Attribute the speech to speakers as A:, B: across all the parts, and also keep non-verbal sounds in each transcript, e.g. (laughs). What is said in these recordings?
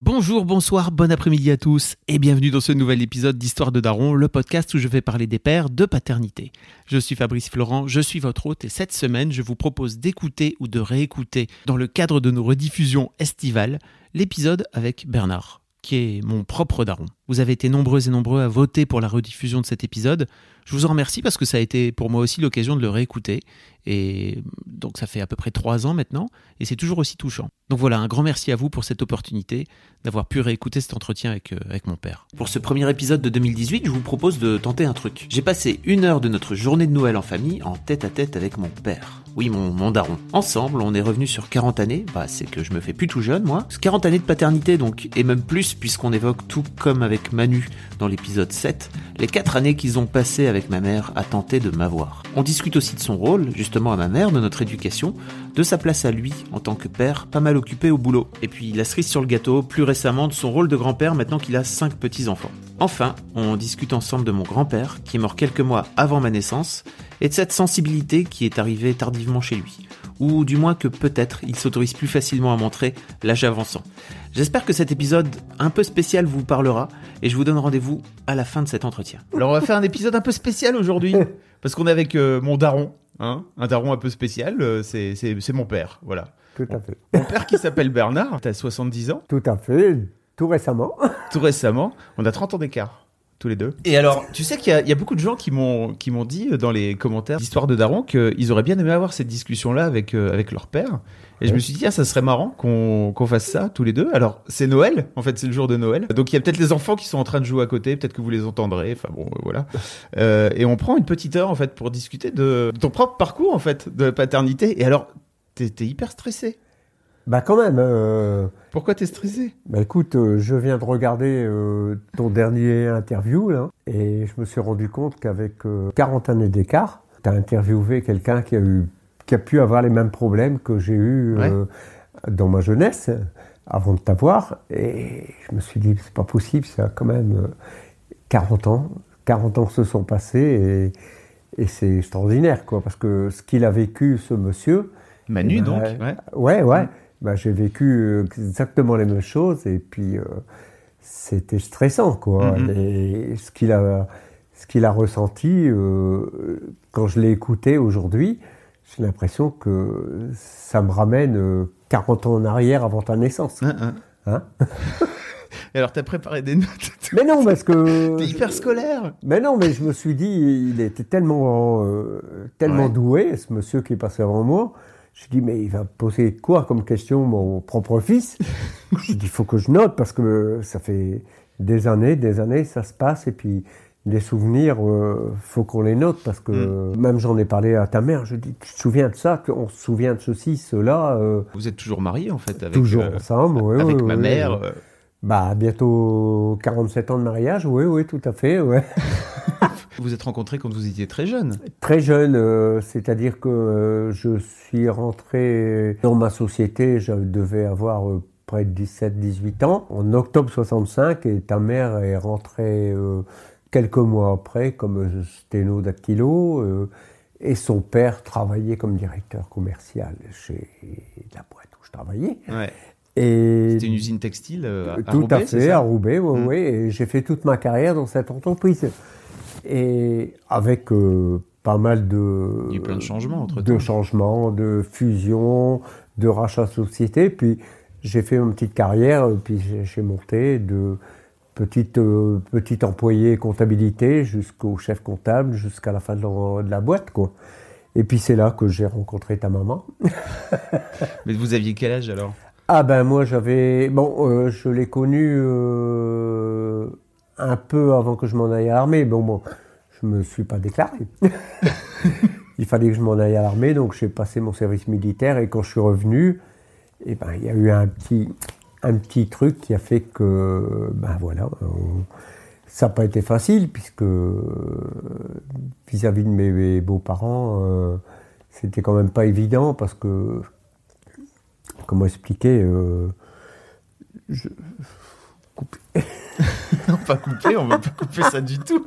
A: Bonjour, bonsoir, bon après-midi à tous et bienvenue dans ce nouvel épisode d'Histoire de Daron, le podcast où je vais parler des pères de paternité. Je suis Fabrice Florent, je suis votre hôte et cette semaine, je vous propose d'écouter ou de réécouter, dans le cadre de nos rediffusions estivales, l'épisode avec Bernard, qui est mon propre daron. Vous avez été nombreux et nombreux à voter pour la rediffusion de cet épisode. Je vous en remercie parce que ça a été pour moi aussi l'occasion de le réécouter. Et donc ça fait à peu près trois ans maintenant, et c'est toujours aussi touchant. Donc voilà, un grand merci à vous pour cette opportunité d'avoir pu réécouter cet entretien avec, euh, avec mon père. Pour ce premier épisode de 2018, je vous propose de tenter un truc. J'ai passé une heure de notre journée de Noël en famille en tête à tête avec mon père. Oui, mon, mon daron. Ensemble, on est revenu sur 40 années, bah c'est que je me fais plus tout jeune moi. 40 années de paternité donc, et même plus puisqu'on évoque tout comme avec Manu dans l'épisode 7, les 4 années qu'ils ont passées avec ma mère à tenter de m'avoir. On discute aussi de son rôle, justement à ma mère, de notre éducation, de sa place à lui en tant que père, pas mal occupé au boulot. Et puis la cerise sur le gâteau, plus récemment de son rôle de grand-père maintenant qu'il a 5 petits-enfants. Enfin, on discute ensemble de mon grand-père, qui est mort quelques mois avant ma naissance, et de cette sensibilité qui est arrivée tardivement chez lui. Ou du moins que peut-être il s'autorise plus facilement à montrer l'âge avançant. J'espère que cet épisode un peu spécial vous parlera, et je vous donne rendez-vous à la fin de cet entretien. Alors on va faire un épisode un peu spécial aujourd'hui, (laughs) parce qu'on est avec euh, mon daron, hein, un daron un peu spécial, euh, c'est- c'est c'est mon père, voilà.
B: Tout à fait.
A: Mon père qui s'appelle Bernard, t'as 70 ans,
B: Tout à fait. Tout récemment.
A: tout récemment, on a 30 ans d'écart. Tous les deux. Et alors, tu sais qu'il y, a- il y a beaucoup de gens qui m'ont qui m'ont dit dans les commentaires d'Histoire de Daron qu'ils auraient bien aimé avoir cette discussion-là avec, euh, avec leur père. Et je me suis dit, ah, ça serait marrant qu'on qu'on fasse ça tous les deux. Alors, c'est Noël, en fait, c'est le jour de Noël. Donc, il y a peut-être les enfants qui sont en train de jouer à côté, peut-être que vous les entendrez. Enfin, bon, euh, voilà. Euh, et on prend une petite heure, en fait, pour discuter de, de ton propre parcours, en fait, de la paternité. Et alors, t'es t'es hyper stressé.
B: Bah quand même. euh,
A: Pourquoi t'es stressé?
B: bah écoute, euh, je viens de regarder euh, ton dernier interview là, et je me suis rendu compte qu'avec euh, 40 années d'écart, tu as interviewé quelqu'un qui a eu, qui a pu avoir les mêmes problèmes que j'ai eu dans ma jeunesse, avant de t'avoir, et je me suis dit c'est pas possible, ça a quand même euh, 40 ans, 40 ans se sont passés et, et c'est extraordinaire quoi, parce que ce qu'il a vécu ce monsieur.
A: Manu,
B: Eh ben,
A: donc. Ouais.
B: Ouais, ouais. Bah, j'ai vécu euh, exactement les mêmes choses et puis euh, c'était stressant, quoi.
A: Mhm.
B: Et ce qu'il a, ce qu'il a ressenti, euh, quand je l'ai écouté aujourd'hui, j'ai l'impression que ça me ramène euh, 40 ans en arrière avant ta naissance.
A: Hein, hein. (laughs)
B: Hein?
A: Et alors, t'as préparé des notes
B: mais non, parce que.
A: T'es hyper scolaire
B: Mais non, mais je me suis dit, il était tellement, euh, tellement
A: Ouais.
B: doué, ce monsieur qui est passé avant moi. Je dit, mais il va poser quoi comme question, mon propre fils? (laughs) Je dit, il faut que je note, parce que ça fait des années, des années, ça se passe, et puis les souvenirs, euh, faut qu'on les note, parce que même j'en ai parlé à ta mère, je dis, tu te souviens de ça, on se souvient de ceci, cela, euh,
A: Vous êtes toujours marié en fait avec,
B: toujours
A: euh,
B: ensemble, oui,
A: avec ma mère. euh,
B: Bah, bientôt 47 ans de mariage, oui, oui, tout à fait, ouais. (laughs)
A: Vous êtes rencontrés quand vous étiez très jeune.
B: Très jeune, euh, c'est-à-dire que euh, je suis rentré dans ma société, je devais avoir euh, près de 17-18 ans, en octobre 65, et ta mère est rentrée quelques mois après comme sténo dactylo, euh, et son père travaillait comme directeur commercial chez la boîte où je travaillais.
A: Ouais. C'était une usine textile à, à
B: tout
A: Roubaix,
B: à fait, à Roubaix, oui,
A: Mm.
B: oui. Et j'ai fait toute ma carrière dans cette entreprise. Et avec euh, pas mal de...
A: Il y a eu plein de changements entre
B: De
A: temps.
B: changements, de fusions, de rachats de sociétés. Puis j'ai fait une petite carrière, euh, puis j'ai- monté de petite, euh, petit employé comptabilité jusqu'au chef comptable, jusqu'à la fin de la, de la boîte, quoi. Et puis c'est là que j'ai rencontré ta maman. (laughs)
A: Mais vous aviez quel âge alors?
B: Ah ben moi j'avais bon euh, je l'ai connu euh, un peu avant que je m'en aille à l'armée. Bon bon, je me suis pas déclaré. (laughs) Il fallait que je m'en aille à l'armée donc j'ai passé mon service militaire et quand je suis revenu Et ben, il y a eu un petit, un petit truc qui a fait que, ben voilà, ça n'a pas été facile, puisque vis-à-vis de mes, beaux-parents, euh, c'était quand même pas évident, parce que, comment expliquer, euh, je,
A: pas couper, on va pas couper ça du tout.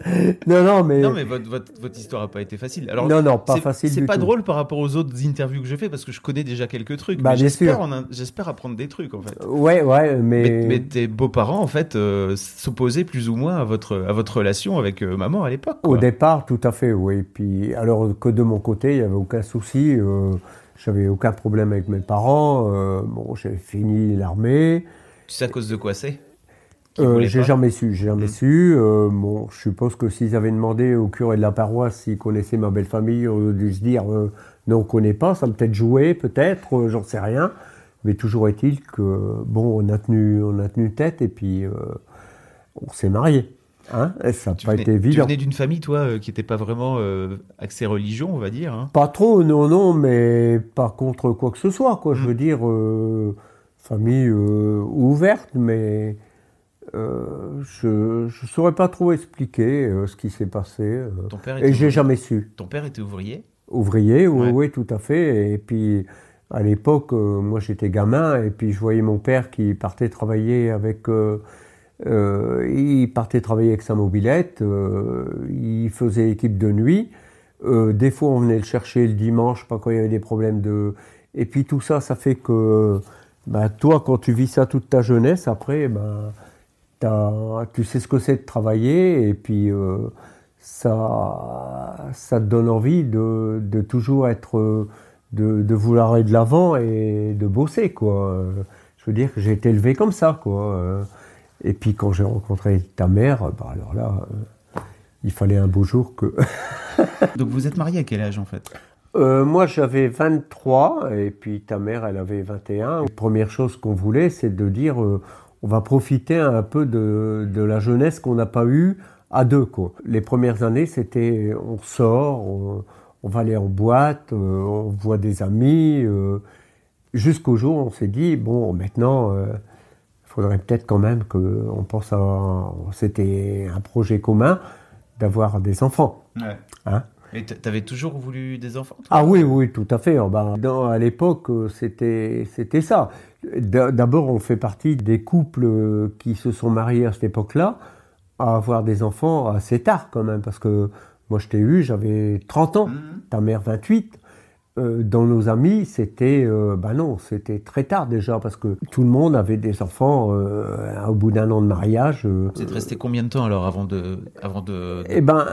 B: Non, non, mais.
A: Non, mais votre, votre, votre histoire n'a pas été facile. Alors,
B: non, non, pas facile.
A: C'est pas drôle par rapport aux autres interviews que je fais parce que je connais déjà quelques trucs.
B: Bah,
A: J'espère apprendre des trucs en fait.
B: Ouais, ouais, mais.
A: Mais, tes beaux-parents en fait euh, s'opposaient plus ou moins à votre, à votre relation avec euh, maman à l'époque.
B: Au départ, tout à fait, oui. Puis, alors que de mon côté, il n'y avait aucun souci. Euh, J'avais aucun problème avec mes parents. Euh, bon, j'ai fini l'armée.
A: Tu sais à cause de quoi c'est?
B: Euh, j'ai jamais su, j'ai jamais mmh. su. Euh, bon, je suppose que s'ils avaient demandé au curé de la paroisse s'il connaissait ma belle famille, on aurait dû se dire euh, non, on connaît pas, ça peut-être joué, peut-être, j'en sais rien. Mais toujours est-il que bon, on a tenu, on a tenu tête et puis on s'est marié. Hein ça n'a pas été évident.
A: Tu venais d'une famille, toi, qui n'était pas vraiment axée religion, on va dire. Hein
B: pas trop, non, non, mais pas contre quoi que ce soit, quoi. Je mmh. veux dire, famille ouverte, mais euh, je ne saurais pas trop expliquer euh, ce qui s'est passé. Euh, Ton père et j'ai jamais su.
A: Ton père était ouvrier?
B: Ouvrier, oui, oui, tout à fait. Et puis, à l'époque, moi j'étais gamin, et puis je voyais mon père qui partait travailler avec. il partait travailler avec sa mobilette, il faisait équipe de nuit. des fois, on venait le chercher le dimanche, pas quand il y avait des problèmes de. Et puis tout ça, ça fait que. Bah, toi, quand tu vis ça toute ta jeunesse, après, bah, tu sais ce que c'est de travailler et puis euh, ça, ça te donne envie de, de toujours être, de, de, vouloir aller de l'avant et de bosser quoi. Je veux dire que j'ai été élevé comme ça quoi. Et puis quand j'ai rencontré ta mère, bah alors là, euh, il fallait un beau jour que. (laughs)
A: Donc vous êtes marié à quel âge en fait?
B: Euh, moi, j'avais 23 et puis ta mère, elle avait 21. La première chose qu'on voulait, c'est de dire on va profiter un peu de, de la jeunesse qu'on n'a pas eue à deux. Quoi. Les premières années, c'était on sort, on, va aller en boîte, euh, on voit des amis, euh, jusqu'au jour où on s'est dit, bon, maintenant, il euh, faudrait peut-être quand même qu'on pense à... C'était un projet commun d'avoir des enfants.
A: Ouais. Hein? Et tu avais toujours voulu des enfants
B: Ah oui, oui, tout à fait. Ben, dans, à l'époque, c'était c'était ça. D'abord, on fait partie des couples qui se sont mariés à cette époque-là à avoir des enfants assez tard quand même, parce que moi je t'ai eu, j'avais 30 ans, mmh. ta mère 28. Euh, dans nos amis, c'était, euh, ben non, c'était très tard déjà parce que tout le monde avait des enfants euh, au bout d'un an de mariage.
A: C'est resté combien de temps alors avant de, avant de,
B: eh ben,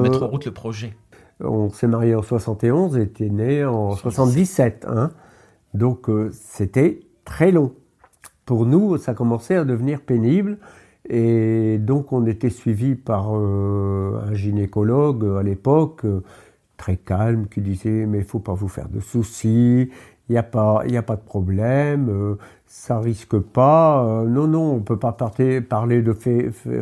A: mettre en route le projet?
B: On s'est marié en 71 et était né en 77. Hein. Donc c'était très long. Pour nous, ça commençait à devenir pénible. Et donc on était suivi par un gynécologue à l'époque très calme, qui disait mais il faut pas vous faire de soucis, il n'y a, pas, a pas de problème, euh, ça risque pas. Euh, non, non, on peut pas parler de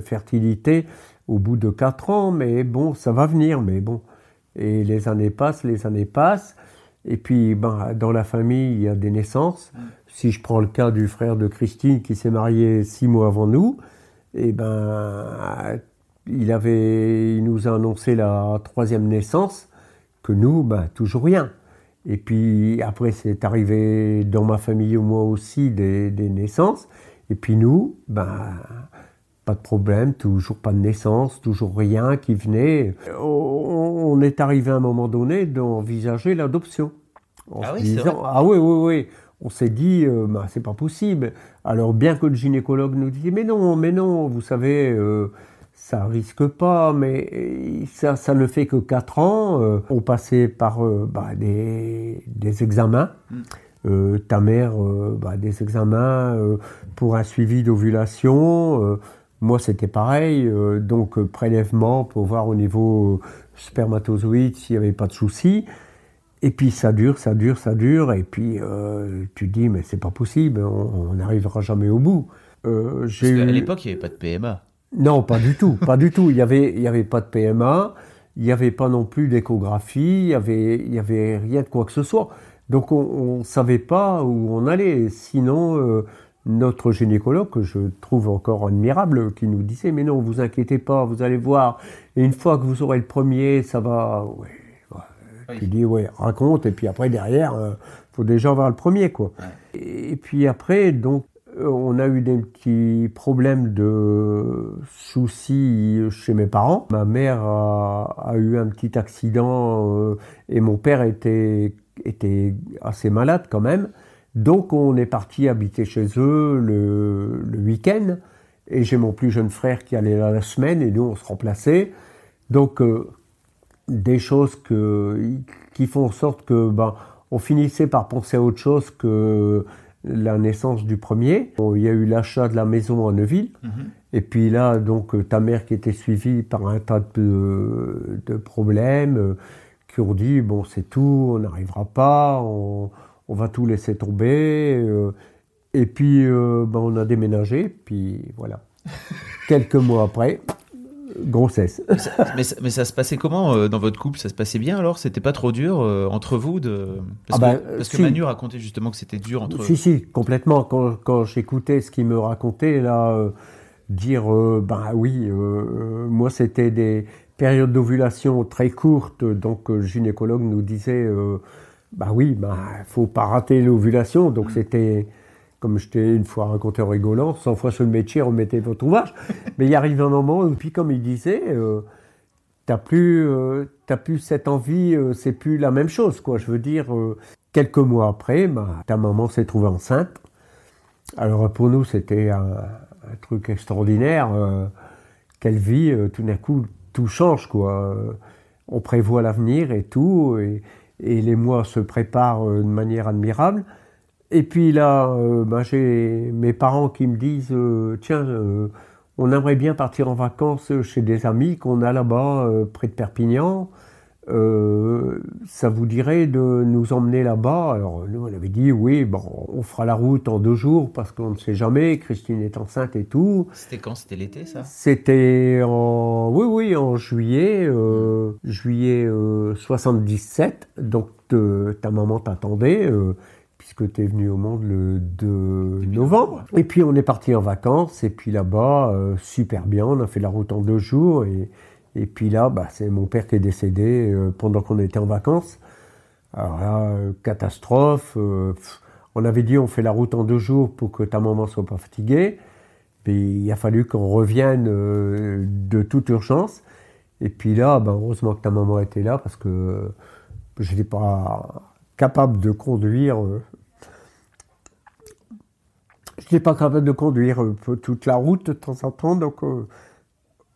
B: fertilité au bout de 4 ans, mais bon, ça va venir, mais bon. Et les années passent, les années passent. Et puis, ben, dans la famille, il y a des naissances. Mm. Si je prends le cas du frère de Christine qui s'est marié six mois avant nous, et eh ben, il avait, il nous a annoncé la troisième naissance que nous, ben, toujours rien. Et puis après, c'est arrivé dans ma famille, moi aussi, des, naissances. Et puis nous, ben, pas de problème, toujours pas de naissance, toujours rien qui venait. On, est arrivé à un moment donné d'envisager l'adoption.
A: Ah oui, disant,
B: ah oui, oui, oui. On s'est dit, euh, ben, c'est pas possible. Alors bien que le gynécologue nous disait, mais non, mais non, vous savez, euh, ça risque pas, mais ça, ça ne fait que 4 ans. Euh, on passait par bah, des, des, examens. Mm. Euh, ta mère, bah, des examens pour un suivi d'ovulation. Moi, c'était pareil. donc, prélèvement pour voir au niveau spermatozoïde s'il n'y avait pas de soucis. Et puis, ça dure, ça dure, ça dure. Et puis, tu dis, mais c'est pas possible, on n'arrivera jamais au bout.
A: Parce qu'à l'époque, il n'y avait pas de PMA.
B: Non, pas du tout, pas du tout. Il n'y avait, il y avait pas de PMA, il n'y avait pas non plus d'échographie, il n'y avait, il y avait rien de quoi que ce soit. Donc on ne savait pas où on allait. Sinon, euh, notre gynécologue, que je trouve encore admirable, qui nous disait, mais non, vous inquiétez pas, vous allez voir, et une fois que vous aurez le premier, ça va... Ouais, Tu dis, ouais, raconte, et puis après, derrière, il euh, faut déjà avoir le premier, quoi. Et puis après, donc, euh, on a eu des petits problèmes de soucis chez mes parents. Ma mère a, eu un petit accident et mon père était était assez malade quand même. Donc on est parti habiter chez eux le, week-end. Et j'ai mon plus jeune frère qui allait là la semaine et nous on se remplaçait. Donc euh, des choses que, qui font en sorte que ben, on finissait par penser à autre chose que la naissance du premier. Il y a eu l'achat de la maison à Neuville. Mhm. Et puis là, donc, ta mère qui était suivie par un tas de, de problèmes, on dit bon c'est tout, on n'arrivera pas, on, va tout laisser tomber. Euh, et puis euh, ben, on a déménagé, puis voilà. (laughs) Quelques mois après, grossesse.
A: mais, ça, se passait comment euh, dans votre couple? Ça se passait bien alors? C'était pas trop dur entre vous de... Parce, ah que, ben, que Manu racontait justement que c'était dur entre
B: Si, si, complètement. Quand, quand j'écoutais ce qu'il me racontait, là, dire, ben oui, moi c'était des, période d'ovulation très courte, donc le gynécologue nous disait, bah oui, bah faut pas rater l'ovulation, donc mm. c'était, comme je t'ai une fois raconté en rigolant, 100 fois sur le métier, remettez votre ouvrage. (laughs) Mais il arrive un moment où, puis comme il disait, euh, t'as plus, euh, plus cette envie, c'est plus la même chose, quoi. Je veux dire, quelques mois après, bah, ta maman s'est trouvée enceinte. Alors pour nous, c'était un, un, truc extraordinaire. Quelle vie, tout d'un coup, tout change, quoi. On prévoit l'avenir et tout, et, les mois se préparent euh, de manière admirable. Et puis là, euh, ben, j'ai mes parents qui me disent euh, Tiens, on aimerait bien partir en vacances chez des amis qu'on a là-bas, près de Perpignan. Euh, ça vous dirait de nous emmener là-bas? Alors nous, on avait dit oui, bon, on fera la route en deux jours parce qu'on ne sait jamais. Christine est enceinte et tout.
A: C'était quand? C'était l'été, ça?
B: C'était en, oui, oui, en juillet, euh, juillet 77. Euh, Donc ta maman t'attendait. puisque tu es venu au monde le 2 novembre. Et puis on est parti en vacances, et puis là-bas, super bien, on a fait la route en deux jours, et, et puis là, bah, c'est mon père qui est décédé euh, pendant qu'on était en vacances. Alors là, euh, catastrophe. Euh, on avait dit on fait la route en deux jours pour que ta maman soit pas fatiguée. Puis il a fallu qu'on revienne de toute urgence. Et puis là, bah, heureusement que ta maman était là parce que je n'étais pas capable de conduire. je n'étais pas capable de conduire toute la route de temps en temps. Donc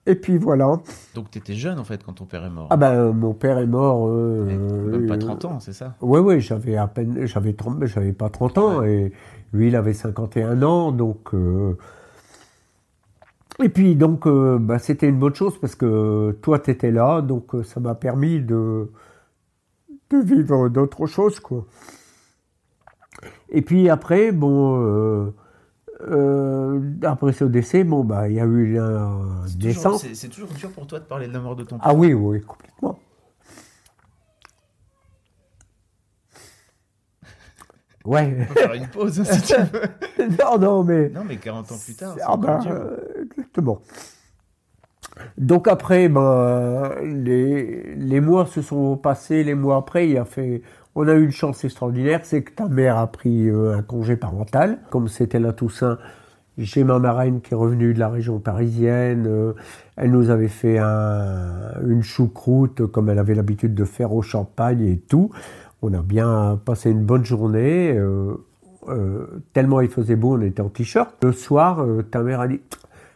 B: et puis voilà.
A: Donc tu étais jeune en fait quand ton père est mort.
B: Ah ben mon père est mort.
A: Euh, même pas 30 ans, c'est ça
B: Oui, oui, j'avais à peine, j'avais 30, j'avais pas 30 ans et lui il avait 51 ans, donc. Euh, et puis donc euh, bah, c'était une bonne chose parce que toi tu étais là, donc ça m'a permis de de vivre d'autres choses quoi. Et puis après bon euh, après ce décès, bon, bah, il y a eu un
A: descente. C'est toujours dur pour toi de parler de la mort de ton
B: père Ah oui, oui, complètement. Ouais.
A: On peut faire une pause si tu veux. (laughs)
B: non, non, mais.
A: Non, mais 40 ans plus tard.
B: Ah ben, euh, exactement. Donc après, ben, les, les mois se sont passés, les mois après, il a fait on a eu une chance extraordinaire, c'est que ta mère a pris euh, un congé parental. Comme c'était la Toussaint, j'ai ma marraine qui est revenue de la région parisienne. Euh, elle nous avait fait une choucroute comme elle avait l'habitude de faire au champagne et tout. On a bien passé une bonne journée. Euh, tellement il faisait beau, on était en t-shirt. Le soir, ta mère a dit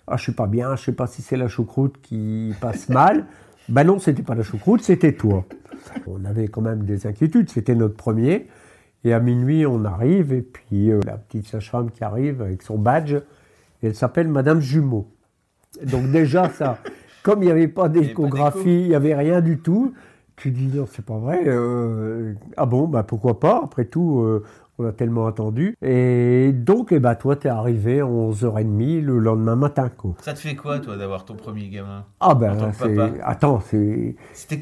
B: Ah, je suis pas bien, je sais pas si c'est la choucroute qui passe mal. ben non, c'était pas la choucroute, c'était toi. On avait quand même des inquiétudes, c'était notre premier. Et à minuit, on arrive, et puis euh, la petite sage-femme qui arrive avec son badge, elle s'appelle Madame Jumeau. Donc déjà, ça, (laughs) comme il n'y avait pas d'échographie, il n'y avait rien du tout, tu dis non, c'est pas vrai. Euh, ah bon, bah pourquoi pas? Après tout, euh, On a tellement attendu. Et donc, eh ben, toi, t'es arrivé à 11h30 le lendemain matin, quoi.
A: Ça te fait quoi, toi, d'avoir ton premier gamin
B: Ah ben, c'est...
A: papa?
B: Attends, c'est...
A: C'était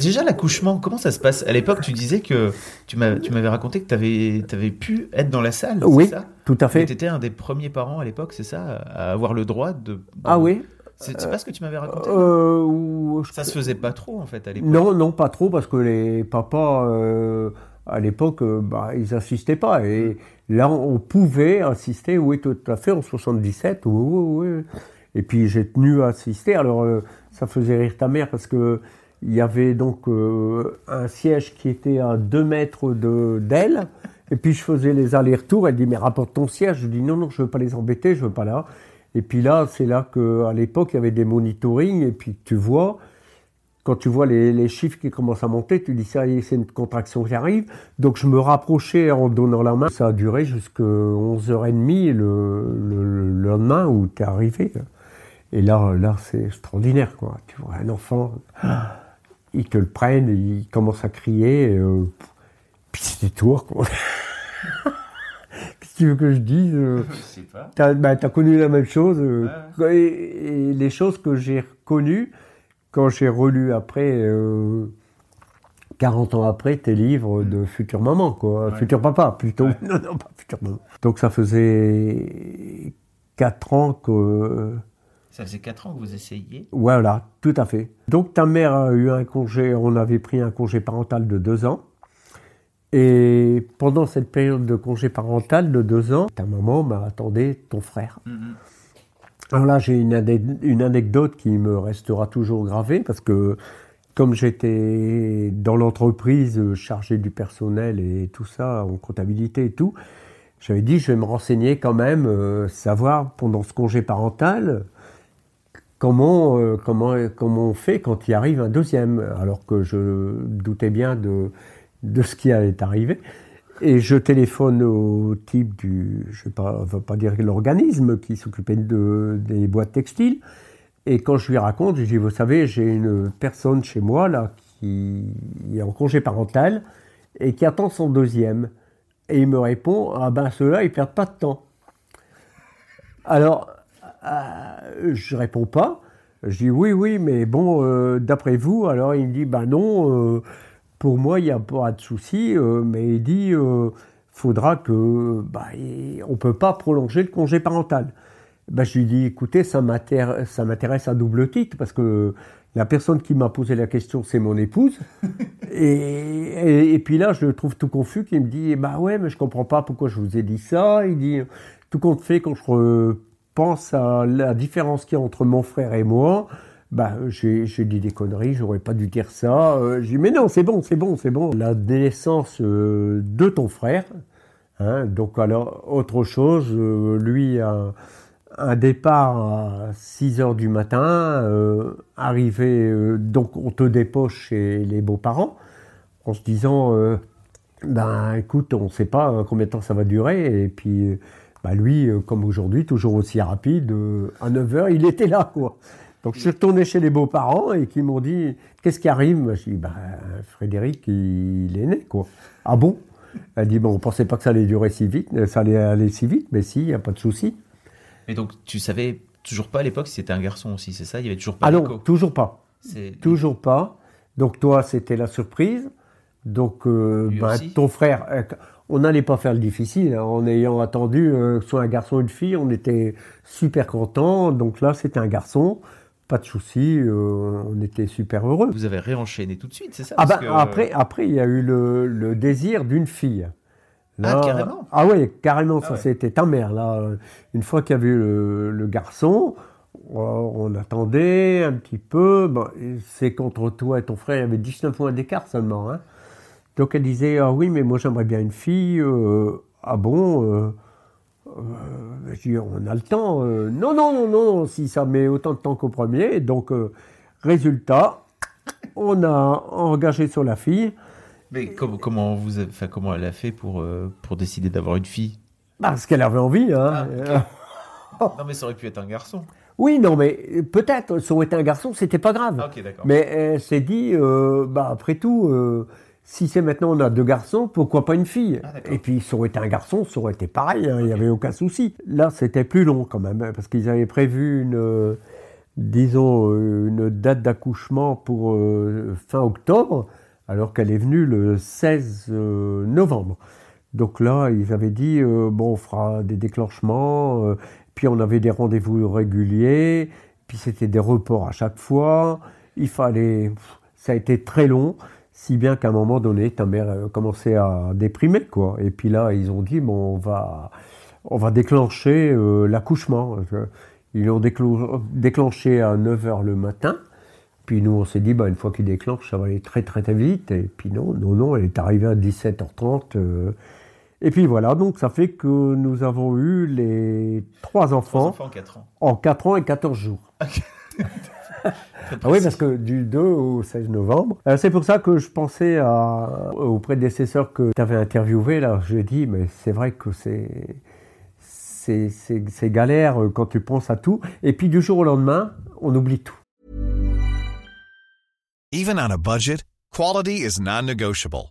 A: Déjà, l'accouchement, comment ça se passe? À l'époque, tu disais que tu m'as- tu m'avais raconté que tu avais, pu être dans la salle.
B: Oui,
A: c'est ça?
B: tout à fait.
A: Tu étais un des premiers parents à l'époque, c'est ça À avoir le droit de. de-
B: Ah oui
A: C'est c'est pas ce que tu m'avais raconté
B: euh, je-
A: Ça se faisait pas trop, en fait, à l'époque.
B: Non, non, pas trop, parce que les papas, euh, à l'époque, euh, bah, ils assistaient pas. Et là, on pouvait assister, oui, tout à fait, en 77, oui, oui, oui. Et puis, j'ai tenu à assister. Alors, euh, ça faisait rire ta mère, parce que il y avait donc euh, un siège qui était à 2 mètres de- d'elle. Et puis, je faisais les allers-retours. Elle dit, mais rapporte ton siège. Je dis, non, non, je veux pas les embêter, je veux pas là. Et puis là, c'est là qu'à l'époque, il y avait des monitorings. Et puis, tu vois, quand tu vois les, les chiffres qui commencent à monter, tu dis ça y est, c'est une contraction qui arrive. Donc je me rapprochais en donnant la main. Ça a duré jusqu'à 11h30 le, le- le lendemain où tu es arrivé. Et là, là c'est extraordinaire. Quoi. Tu vois un enfant, ils te le prennent, ils commencent à crier. euh, puis c'était toi. Quoi. (laughs) Qu'est-ce que tu veux que je dise euh,
A: Je sais pas.
B: T'as bah, t'as connu la même chose. euh, et, et les choses que j'ai reconnues quand j'ai relu après, euh, 40 ans après, tes livres de future maman, quoi.
A: Ouais.
B: Futur papa, plutôt.
A: Ouais. (laughs)
B: Non, non, pas futur maman. Donc ça faisait 4 ans que.
A: Ça faisait 4 ans que vous essayiez?
B: Voilà, tout à fait. Donc ta mère a eu un congé, on avait pris un congé parental de 2 ans. Et pendant cette période de congé parental de 2 ans, ta maman m'a attendé ton frère. Alors là, j'ai une, ane- une anecdote qui me restera toujours gravée parce que comme j'étais dans l'entreprise chargé du personnel et tout ça, en comptabilité et tout, j'avais dit je vais me renseigner quand même, euh, savoir pendant ce congé parental comment, euh, comment, comment on fait quand il arrive un deuxième, alors que je doutais bien de, de ce qui allait arriver. Et je téléphone au type du, je ne vais pas, dire l'organisme qui s'occupait de, des boîtes textiles. Et quand je lui raconte, je dis, vous savez, j'ai une personne chez moi là qui est en congé parental et qui attend son deuxième. Et il me répond, ah ben ceux-là, ils perdent pas de temps. Alors, euh, je réponds pas. Je dis oui, oui, mais bon, euh, d'après vous, alors il me dit, ben non, euh, pour moi, il n'y a pas de souci, euh, mais il dit, euh, faudra que, bah, on peut pas prolonger le congé parental. Ben, je lui dis, écoutez, ça m'intéresse, à double titre, parce que la personne qui m'a posé la question, c'est mon épouse. (laughs) et, et, et puis là, je le trouve tout confus, qui me dit, bah ouais, mais je comprends pas pourquoi je vous ai dit ça. Il dit, tout compte fait, quand je pense à la différence qu'il y a entre mon frère et moi, bah, j'ai j'ai dit des conneries, j'aurais pas dû dire ça. Euh, j'ai dit, mais non, c'est bon, c'est bon, c'est bon. La naissance euh, de ton frère, hein, donc alors, autre chose, euh, lui un départ à 6 heures du matin, euh, arrivé, euh, donc on te dépoche chez les beaux-parents, en se disant, euh, ben écoute, on sait pas euh, combien de temps ça va durer, et puis euh, bah, lui, euh, comme aujourd'hui, toujours aussi rapide, euh, à 9 heures, il était là, quoi. Donc je suis retourné chez les beaux-parents et qui m'ont dit, qu'est-ce qui arrive? Moi, Je dis, ben, Frédéric, il, est né, quoi. Ah bon? Elle dit, bon, on pensait pas que ça allait durer si vite, euh, ça allait aller si vite, mais si, il n'y a pas de souci.
A: Mais donc, tu savais toujours pas à l'époque si c'était un garçon aussi, c'est ça? Il y avait toujours pas
B: Ah non, toujours pas. Toujours pas. Donc toi, c'était la surprise. Donc euh, ben, ton frère, euh, on n'allait pas faire le difficile. hein. en ayant attendu euh, que ce soit un garçon ou une fille, on était super contents. Donc là, c'était un garçon. Pas de souci, euh, on était super heureux.
A: Vous avez réenchaîné tout de suite, c'est ça
B: Ah
A: Parce
B: ben,
A: que-
B: après, après, il y a eu le, le désir d'une fille.
A: Ah, carrément
B: Ah oui, carrément,
A: Ah
B: ça
A: ouais.
B: c'était ta mère. Là. Une fois qu'il y avait eu le, le garçon, euh, on attendait un petit peu. Bon, c'est contre toi et ton frère, il y avait 19 mois d'écart seulement. hein. Donc elle disait, ah oui, mais moi j'aimerais bien une fille. euh, ah bon euh, euh, je dis, on a le temps. euh, non, non, non, non, si ça met autant de temps qu'au premier. Donc, euh, résultat, on a engagé sur la fille.
A: Mais comment, comment, vous avez- enfin, comment elle a fait pour, euh, pour décider d'avoir une fille?
B: Parce qu'elle avait envie. Hein.
A: Ah, (laughs) Non, mais ça aurait pu être un garçon.
B: Oui, non, mais peut-être, ça aurait été un garçon, c'était pas grave.
A: Ah, ok, d'accord.
B: Mais elle s'est dit, bah, après tout, si c'est maintenant on a deux garçons, pourquoi pas une fille?
A: Ah.
B: Et puis ça aurait été un garçon, ça aurait été pareil, hein, il n'y avait aucun souci. Là, c'était plus long quand même, hein, parce qu'ils avaient prévu une, euh, disons, euh, une date d'accouchement pour euh, fin octobre, alors qu'elle est venue le 16 euh, novembre. Donc là, ils avaient dit, bon, on fera des déclenchements, puis on avait des rendez-vous réguliers, puis c'était des reports à chaque fois. Il fallait... Ça a été très long, si bien qu'à un moment donné, ta mère euh, commençait à déprimer, quoi. Et puis là, ils ont dit, bon, on va, on va déclencher euh, l'accouchement. Ils l'ont déclenché à 9h le matin. Puis nous, on s'est dit, bah, une fois qu'il déclenche, ça va aller très très très vite. Et puis non, non, non, elle est arrivée à 17h30. euh. Et puis voilà, donc ça fait que nous avons eu les trois enfants,
A: en 4 ans.
B: en 4 ans et 14 jours. (laughs) (laughs) Ah oui, parce que du 2 au 16 novembre. Euh, c'est pour ça que je pensais à, au prédécesseur que tu avais interviewé. Là, j'ai dit, mais c'est vrai que c'est, c'est galère euh, quand tu penses à tout. Et puis du jour au lendemain, on oublie tout.
C: Even on a budget, quality is non-negotiable.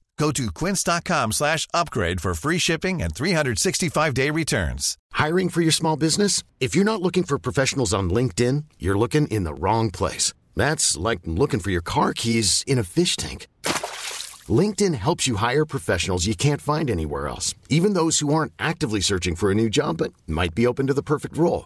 C: Go to quince.com slash upgrade for free shipping and 365-day returns.
D: Hiring for your small business? If you're not looking for professionals on LinkedIn, you're looking in the wrong place. That's like looking for your car keys in a fish tank. LinkedIn helps you hire professionals you can't find anywhere else, even those who aren't actively searching for a new job but might be open to the perfect role.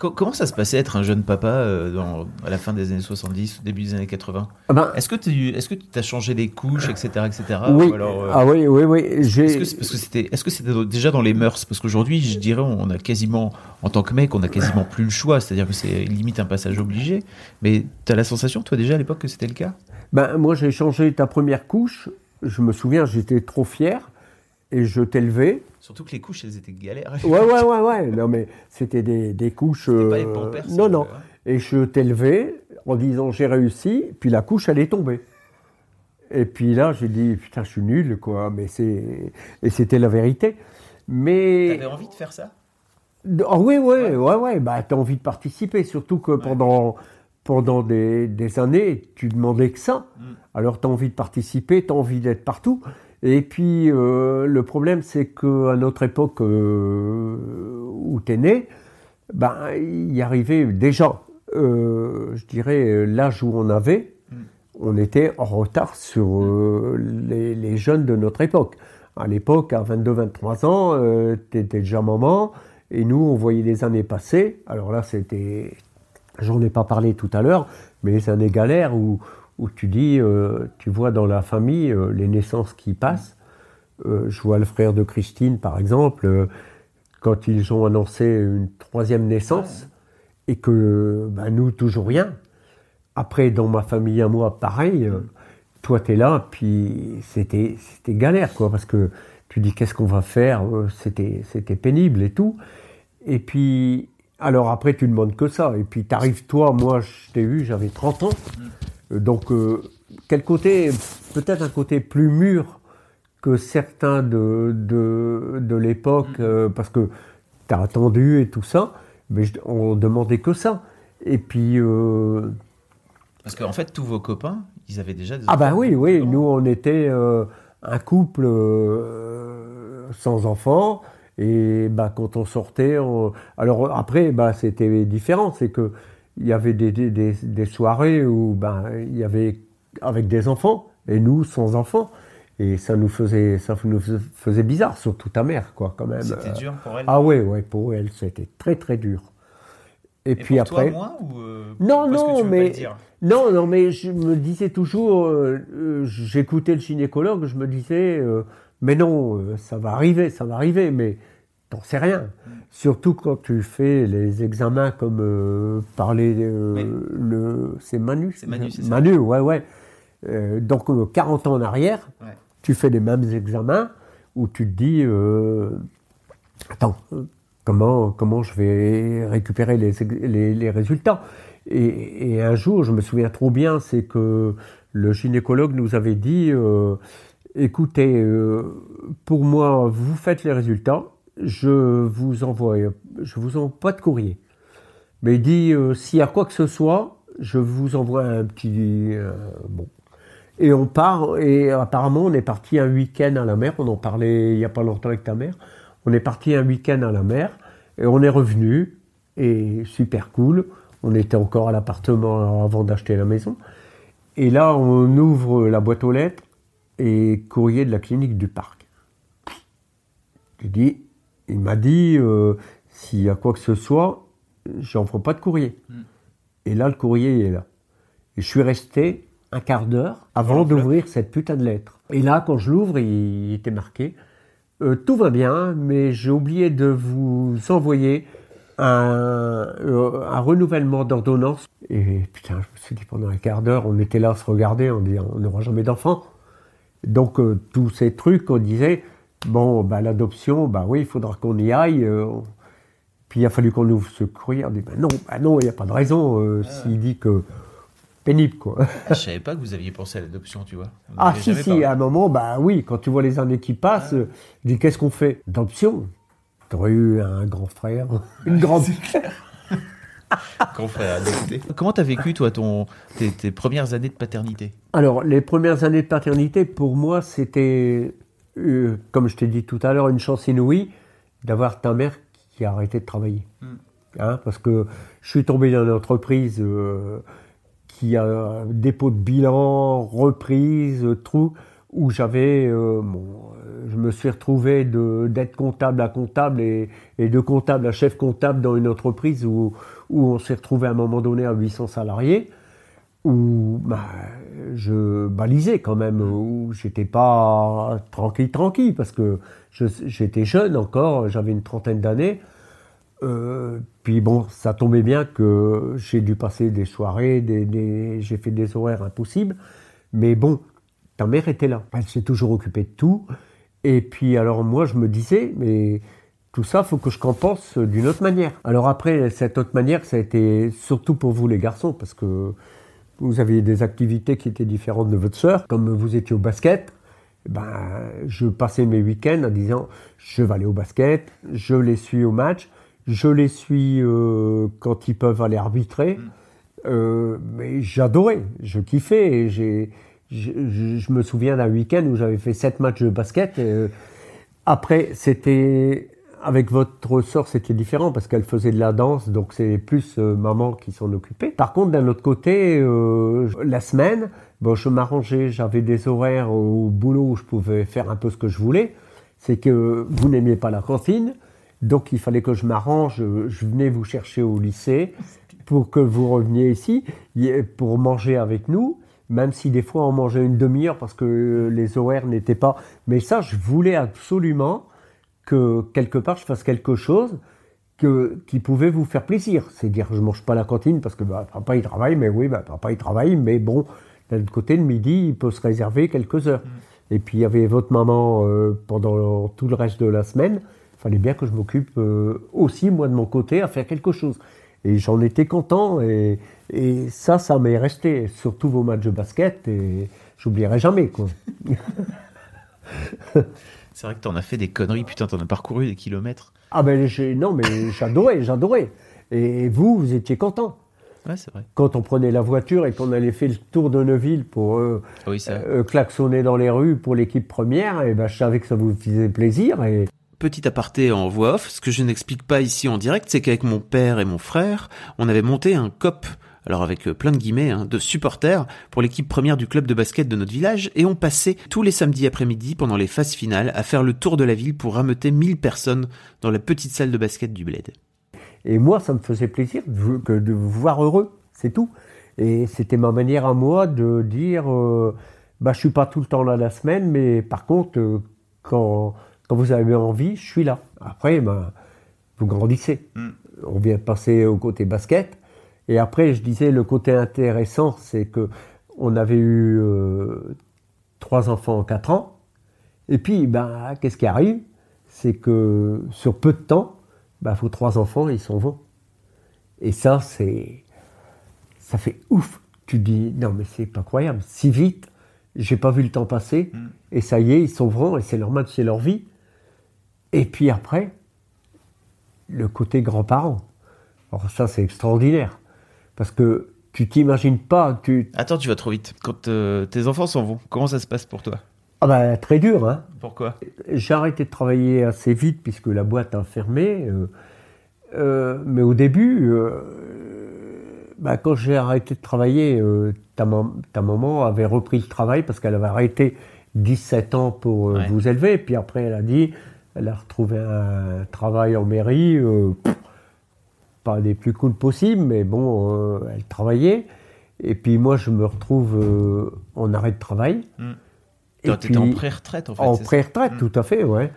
A: Co- comment ça se passait être un jeune papa euh, dans, à la fin des années 70, au début des années 80
B: Ah ben,
A: Est-ce que tu est-ce que tu as changé les couches, etc., etc.
B: oui,
A: ou alors, euh,
B: ah oui, oui, oui.
A: Que c'était est-ce que c'était déjà dans les mœurs? Parce qu'aujourd'hui, je dirais, on a quasiment, en tant que mec, on a quasiment plus le choix. C'est-à-dire que c'est limite un passage obligé. Mais tu as la sensation, toi, déjà à l'époque, que c'était le cas?
B: Ben, moi, j'ai changé ta première couche. Je me souviens, j'étais trop fier et je levé.
A: Surtout que les couches, elles étaient galères.
B: Ouais, ouais, ouais, ouais. Non, mais c'était des, des couches.
A: C'était pas les
B: euh,
A: Pampers,
B: non,
A: euh,
B: non. Et je levé en disant j'ai réussi, puis la couche, elle est tombée. Et puis là, j'ai dit putain, je suis nul, quoi. Mais c'est et c'était la vérité. Mais
A: T'avais envie de faire ça?
B: Ah oui, oui, ouais, ouais, bah t'as envie de participer, surtout que pendant pendant des, des années, tu demandais que ça.
A: Mm.
B: Alors t'as envie de participer, t'as envie d'être partout. Et puis euh, le problème, c'est qu'à notre époque euh, où t'es né, ben il y arrivait déjà, euh, je dirais l'âge où on avait,
A: Mm.
B: on était en retard sur euh, les, les jeunes de notre époque. À l'époque, à 22-23 ans, tu étais déjà maman, et nous, on voyait les années passer. Alors là, c'était. J'en ai pas parlé tout à l'heure, mais les années galères où, où tu dis, euh, tu vois dans la famille euh, les naissances qui passent. Euh, je vois le frère de Christine, par exemple, quand ils ont annoncé une troisième naissance, et que ben, nous, toujours rien. Après, dans ma famille à moi, pareil, toi, tu es là, puis c'était galère, quoi, parce que tu dis qu'est-ce qu'on va faire, c'était c'était pénible et tout. Et puis, alors après, tu demandes que ça. Et puis, t'arrives, toi, moi, je t'ai vu, j'avais 30 ans. Euh, Donc, euh, quel côté, peut-être un côté plus mûr que certains de, de, de l'époque, euh, parce que tu as attendu et tout ça, mais je- on demandait que ça. Et puis, euh,
A: Parce qu'en fait, tous vos copains, ils avaient déjà des
B: ah bah
A: enfants.
B: oui, oui, nous on était un couple sans enfants. Et bah, quand on sortait, on- alors après, bah, c'était différent. C'est que il y avait des, des- des- des soirées où bah, il y avait avec des enfants et nous sans enfants. Et ça nous faisait, ça nous faisait bizarre, surtout ta mère, quoi, quand même.
A: C'était dur pour elle.
B: Ah ouais, ouais, pour elle, c'était très très dur. Et,
A: Et
B: puis
A: pour
B: après.
A: toi, moins ou euh,
B: Non,
A: que
B: non,
A: tu
B: mais- Non, non, mais je me disais toujours, euh, euh, j'écoutais le gynécologue, je me disais, euh, mais non, ça va arriver, ça va arriver, mais t'en sais rien. Surtout quand tu fais les examens comme euh, parler euh, le c'est Manu
A: C'est Manu, c'est ça.
B: Manu ouais ouais Euh, donc euh, 40 ans en arrière
A: Ouais.
B: tu fais les mêmes examens où tu te dis euh, attends euh, comment comment je vais récupérer les, ex- les, les résultats? Et, et un jour je me souviens trop bien c'est que le gynécologue nous avait dit euh, écoutez euh, pour moi vous faites les résultats je vous envoie je vous envoie pas de courrier. Mais il dit euh, s'il y a quoi que ce soit je vous envoie un petit euh, bon. Et on part, et apparemment on est parti un week-end à la mer, on en parlait il n'y a pas longtemps avec ta mère, on est parti un week-end à la mer, et on est revenu, et super cool, on était encore à l'appartement avant d'acheter la maison, et là on ouvre la boîte aux lettres, et courrier de la clinique du parc. Je dis, il m'a dit, euh, s'il y a quoi que ce soit, j'en ferai pas de courrier. Et là le courrier il est là. Et je suis resté un quart d'heure avant d'ouvrir cette putain de lettre. Et là, quand je l'ouvre, il était marqué euh, Tout va bien, mais j'ai oublié de vous envoyer un, euh, un renouvellement d'ordonnance. Et putain, je me suis dit pendant un quart d'heure, on était là à se regarder, on dit on n'aura jamais d'enfant. Donc, euh, tous ces trucs, on disait Bon, bah, l'adoption, bah oui, il faudra qu'on y aille. euh, puis il a fallu qu'on ouvre ce courrier. On dit bah non, bah non, il n'y a pas de raison. euh, S'il dit que pénible, quoi.
A: Ah, je savais pas que vous aviez pensé à l'adoption, tu vois. On
B: Ah si, si,
A: parlé.
B: à un moment, bah oui, quand tu vois les années qui passent, je dis qu'est-ce qu'on fait? D'option T'aurais eu un grand frère, (laughs) une grande...
A: Qu'on (laughs) ferait adopter. Comment t'as vécu, toi, ton, tes, tes premières années de paternité?
B: Alors, les premières années de paternité, pour moi, c'était, euh, comme je t'ai dit tout à l'heure, une chance inouïe d'avoir ta mère qui a arrêté de travailler. Hein, parce que je suis tombé dans une entreprise euh, qui a dépôt de bilan, reprise, trou, où j'avais, euh, bon, je me suis retrouvé d'être comptable à comptable et, et de comptable à chef comptable dans une entreprise où, où on s'est retrouvé à un moment donné à 800 salariés où bah, je balisais quand même, où j'étais pas tranquille, tranquille, parce que je- j'étais jeune encore, j'avais une trentaine d'années. Euh, puis bon, ça tombait bien que j'ai dû passer des soirées, des, des- j'ai fait des horaires impossibles. Mais bon, ta mère était là. Elle s'est toujours occupée de tout. Et puis alors moi, je me disais, mais tout ça, faut que je compense d'une autre manière. Alors après, cette autre manière, ça a été surtout pour vous les garçons, parce que vous aviez des activités qui étaient différentes de votre sœur. Comme vous étiez au basket, ben, je passais mes week-ends en disant je vais aller au basket, je les suis au match, je les suis euh, quand ils peuvent aller arbitrer. Euh, mais j'adorais, je kiffais. Et j'ai, je, je- je me souviens d'un week-end où j'avais fait sept matchs de basket. et, euh, après, c'était avec votre sœur, c'était différent parce qu'elle faisait de la danse, donc c'est plus euh, maman qui s'en occupait. Par contre, d'un autre côté, euh, la semaine, bon, je m'arrangeais, j'avais des horaires au boulot où je pouvais faire un peu ce que je voulais. C'est que vous n'aimiez pas la cantine, donc il fallait que je m'arrange. Je je venais vous chercher au lycée pour que vous reveniez ici pour manger avec nous. Même si des fois on mangeait une demi-heure parce que les horaires n'étaient pas. Mais ça, je voulais absolument que quelque part je fasse quelque chose que, qui pouvait vous faire plaisir. C'est dire je mange pas la cantine parce que bah, papa il travaille, mais oui, bah, papa il travaille, mais bon, d'un autre côté le midi il peut se réserver quelques heures. Et puis il y avait votre maman euh, pendant tout le reste de la semaine. Il fallait bien que je m'occupe euh, aussi moi de mon côté à faire quelque chose. Et j'en étais content et, et ça, ça m'est resté. Surtout vos matchs de basket et j'oublierai jamais quoi. (laughs)
A: C'est vrai que t'en as fait des conneries, putain, t'en as parcouru des kilomètres.
B: Ah ben non mais j'adorais, j'adorais. Et vous, vous étiez content.
A: Ouais, c'est vrai.
B: Quand on prenait la voiture et qu'on allait faire le tour de Neuville pour euh,
A: oui, ça.
B: euh, klaxonner dans les rues pour l'équipe première, et ben je savais que ça vous faisait plaisir. Et
A: Petit aparté en voix off, ce que je n'explique pas ici en direct, c'est qu'avec mon père et mon frère, on avait monté un COP, alors avec euh, plein de guillemets, hein, de supporters pour l'équipe première du club de basket de notre village, et on passait tous les samedis après-midi pendant les phases finales à faire le tour de la ville pour rameuter 1000 personnes dans la petite salle de basket du bled.
B: Et moi, ça me faisait plaisir de de vous voir heureux, c'est tout. Et c'était ma manière à moi de dire, euh, bah, je suis pas tout le temps là la semaine, mais par contre, euh, quand, Quand vous avez envie, je suis là. Après, ben, vous grandissez.
A: Mm.
B: On vient de passer au côté basket. Et après, je disais, le côté intéressant, c'est que on avait eu euh, trois enfants en quatre ans. Et puis, ben, qu'est-ce qui arrive? C'est que sur peu de temps, ben, vos trois enfants, ils s'en vont. Et ça, c'est. Ça fait ouf. Tu dis, non, mais c'est pas croyable. Si vite, j'ai pas vu le temps passer.
A: Mm.
B: Et ça y est, ils s'en vont. Et c'est normal, c'est leur vie. Et puis après, le côté grands-parents. Alors, ça, c'est extraordinaire. Parce que tu t'imagines pas. Tu...
A: Attends, tu vas trop vite. Quand euh, tes enfants s'en vont, comment ça se passe pour toi?
B: Ah, ben, très dur, hein.
A: Pourquoi?
B: J'ai arrêté de travailler assez vite puisque la boîte a fermé. euh, euh, mais au début, bah, quand j'ai arrêté de travailler, ta, mam- ta maman avait repris le travail parce qu'elle avait arrêté 17 ans pour
A: Ouais.
B: vous élever. Puis après, elle a dit, elle a retrouvé un travail en mairie, pff, pas des plus cool possibles, mais bon, euh, elle travaillait. Et puis moi, je me retrouve euh, en arrêt de travail.
A: Mm.
B: Et
A: en pré-retraite en fait.
B: en pré-retraite,
A: Mm.
B: tout à fait, ouais.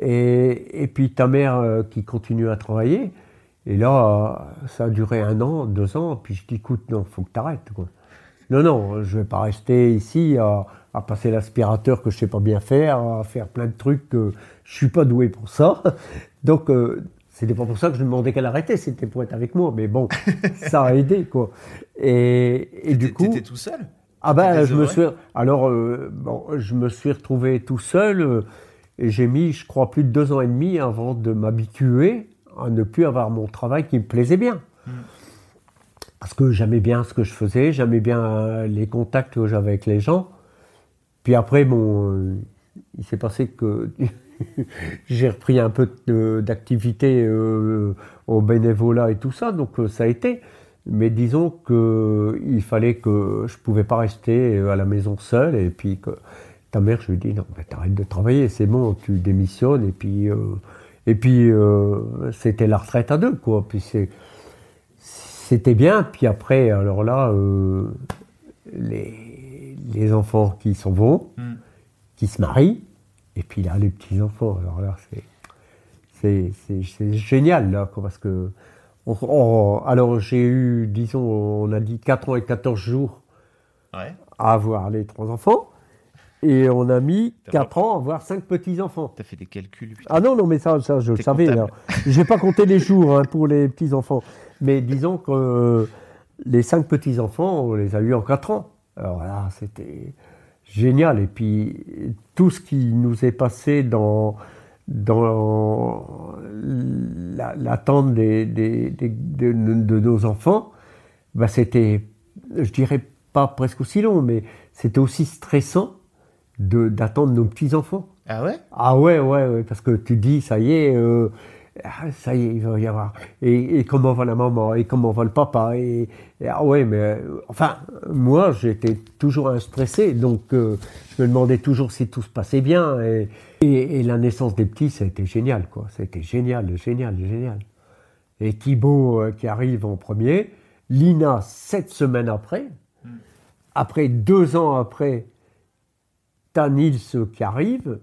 B: Et, et puis ta mère euh, qui continue à travailler. Et là, ça a duré un an, deux ans. Puis je dis, écoute, non, faut que tu arrêtes. Non, non, je vais pas rester ici à, à passer l'aspirateur que je sais pas bien faire, à faire plein de trucs que je suis pas doué pour ça. (laughs) Donc, euh, c'était pas pour ça que je demandais qu'elle arrêtait, c'était pour être avec moi. Mais bon, (laughs) ça a aidé, quoi. Et, et du coup.
A: T'étais tout seul?
B: Ah ben, je me suis alors euh, bon, je me suis retrouvé tout seul euh, et j'ai mis, je crois, plus de deux ans et demi avant de m'habituer à ne plus avoir mon travail qui me plaisait bien. Parce que j'aimais bien ce que je faisais, j'aimais bien les contacts que j'avais avec les gens. Puis après, bon, euh, il s'est passé que (laughs) j'ai repris un peu d'activité euh, au bénévolat et tout ça, donc euh, ça a été. Mais disons que il fallait que je pouvais pas rester euh, à la maison seul et puis que ta mère, je lui dis non, mais t'arrêtes de travailler, c'est bon, tu démissionnes et puis euh, et puis euh, c'était la retraite à deux quoi. Puis c'était bien. Puis après, alors là, euh, les, les enfants qui s'en vont,
A: Mm.
B: qui se marient, et puis là, les petits-enfants. Alors là, c'est, c'est, c'est, c'est génial, là, quoi, parce que. on- on- alors, j'ai eu, disons, on a dit 4 ans et 14 jours
A: Ouais.
B: à avoir les trois enfants, et on a mis
A: T'as
B: 4 ans à avoir 5 petits-enfants.
A: T'as fait des calculs. putain.
B: Ah non, non, mais ça, ça je le savais. Je n'ai pas compté les jours hein, pour les petits-enfants. Mais disons que euh, les cinq petits-enfants, on les a eus en quatre ans. Alors là, c'était génial. Et puis, tout ce qui nous est passé dans, dans la- l'attente des, des- des- de, de nos enfants, bah, c'était, je dirais pas presque aussi long, mais c'était aussi stressant d'attendre nos petits-enfants.
A: Ah ouais?
B: Ah ouais, ouais, ouais, parce que tu dis, ça y est, euh, ah, ça y est, il va y avoir. Et, et comment va la maman? Et comment va le papa? Et, et ah ouais, mais euh, enfin, moi, j'étais toujours stressé, donc euh, je me demandais toujours si tout se passait bien. Et, la naissance des petits, ça a été génial, quoi. Ça a été génial, génial, génial. Et Thibaut euh, qui arrive en premier, Lina sept semaines après, après deux ans après, t'as Nils qui arrive.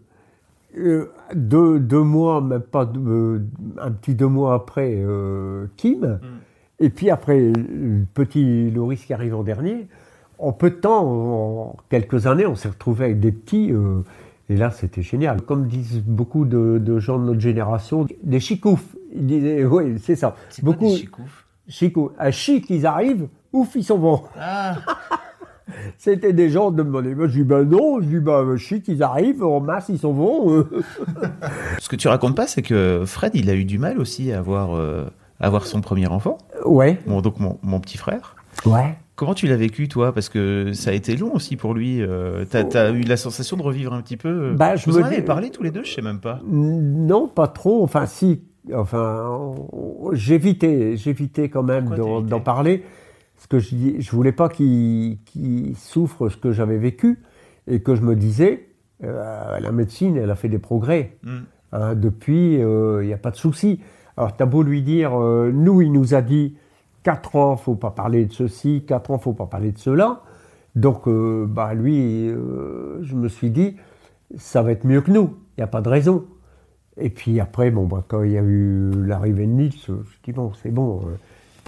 B: Euh, deux, deux mois, même pas deux- euh, un petit deux mois après, euh, Kim. Et puis après, le petit Loris qui arrive en dernier. En peu de temps, en quelques années, on s'est retrouvé avec des petits. euh, et là, c'était génial. Comme disent beaucoup de, de gens de notre génération, des chicoufs. Ils disaient, oui, c'est ça.
A: C'est quoi
B: Beaucoup.
A: des chicoufs
B: Chicou. À chic, ils arrivent, ouf, ils s'en vont.
A: Ah (laughs)
B: C'était des gens de me demander. Je dis, ben non, je dis, ben chic, ils arrivent, en masse, ils s'en vont. euh. (laughs)
A: Ce que tu racontes pas, c'est que Fred, il a eu du mal aussi à avoir, euh, à avoir son premier enfant.
B: Ouais,
A: Bon, donc mon, mon petit frère.
B: ouais.
A: Comment tu l'as vécu, toi? Parce que ça a été long aussi pour lui. euh, T'as as eu la sensation de revivre un petit peu. euh,
B: Bah, je
A: Vous
B: me
A: en avez parlé tous les deux Je sais même pas.
B: Non, pas trop. Enfin, si. Enfin, j'évitais, j'évitais quand même d'en parler. Parce que je, dis- je voulais pas qu'il souffre ce que j'avais vécu. Et que je me disais, euh, la médecine, elle a fait des progrès.
A: Hmm.
B: Hein, depuis, il n'y a pas de souci. Alors, t'as beau lui dire, euh, nous, il nous a dit 4 ans, faut pas parler de ceci, 4 ans, faut pas parler de cela. Donc, euh, bah, lui, euh, je me suis dit, ça va être mieux que nous. Il n'y a pas de raison. Et puis après, bon, bah, quand il y a eu l'arrivée de Nils, je me suis dit, bon, c'est bon.